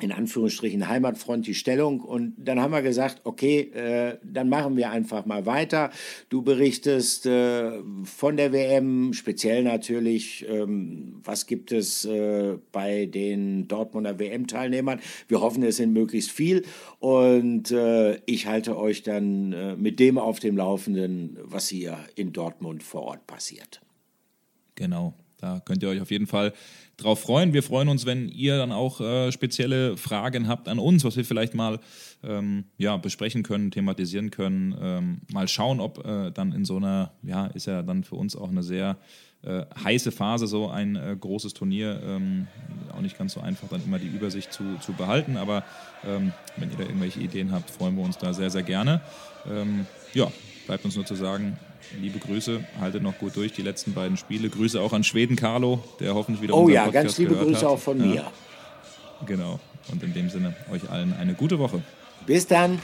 Speaker 1: in Anführungsstrichen Heimatfront die Stellung. Und dann haben wir gesagt, okay, äh, dann machen wir einfach mal weiter. Du berichtest äh, von der WM, speziell natürlich, ähm, was gibt es äh, bei den Dortmunder WM-Teilnehmern. Wir hoffen, es sind möglichst viel. Und äh, ich halte euch dann äh, mit dem auf dem Laufenden, was hier in Dortmund vor Ort passiert.
Speaker 2: Genau. Da könnt ihr euch auf jeden Fall drauf freuen. Wir freuen uns, wenn ihr dann auch äh, spezielle Fragen habt an uns, was wir vielleicht mal ähm, ja, besprechen können, thematisieren können. Ähm, mal schauen, ob äh, dann in so einer, ja, ist ja dann für uns auch eine sehr äh, heiße Phase, so ein äh, großes Turnier. Ähm, auch nicht ganz so einfach, dann immer die Übersicht zu, zu behalten. Aber ähm, wenn ihr da irgendwelche Ideen habt, freuen wir uns da sehr, sehr gerne. Ähm, ja, bleibt uns nur zu sagen, liebe Grüße, haltet noch gut durch die letzten beiden Spiele. Grüße auch an Schweden Carlo, der hoffentlich wieder
Speaker 1: Oh ja, Podcast ganz liebe Grüße hat. auch von mir. Ja.
Speaker 2: Genau. Und in dem Sinne euch allen eine gute Woche.
Speaker 1: Bis dann.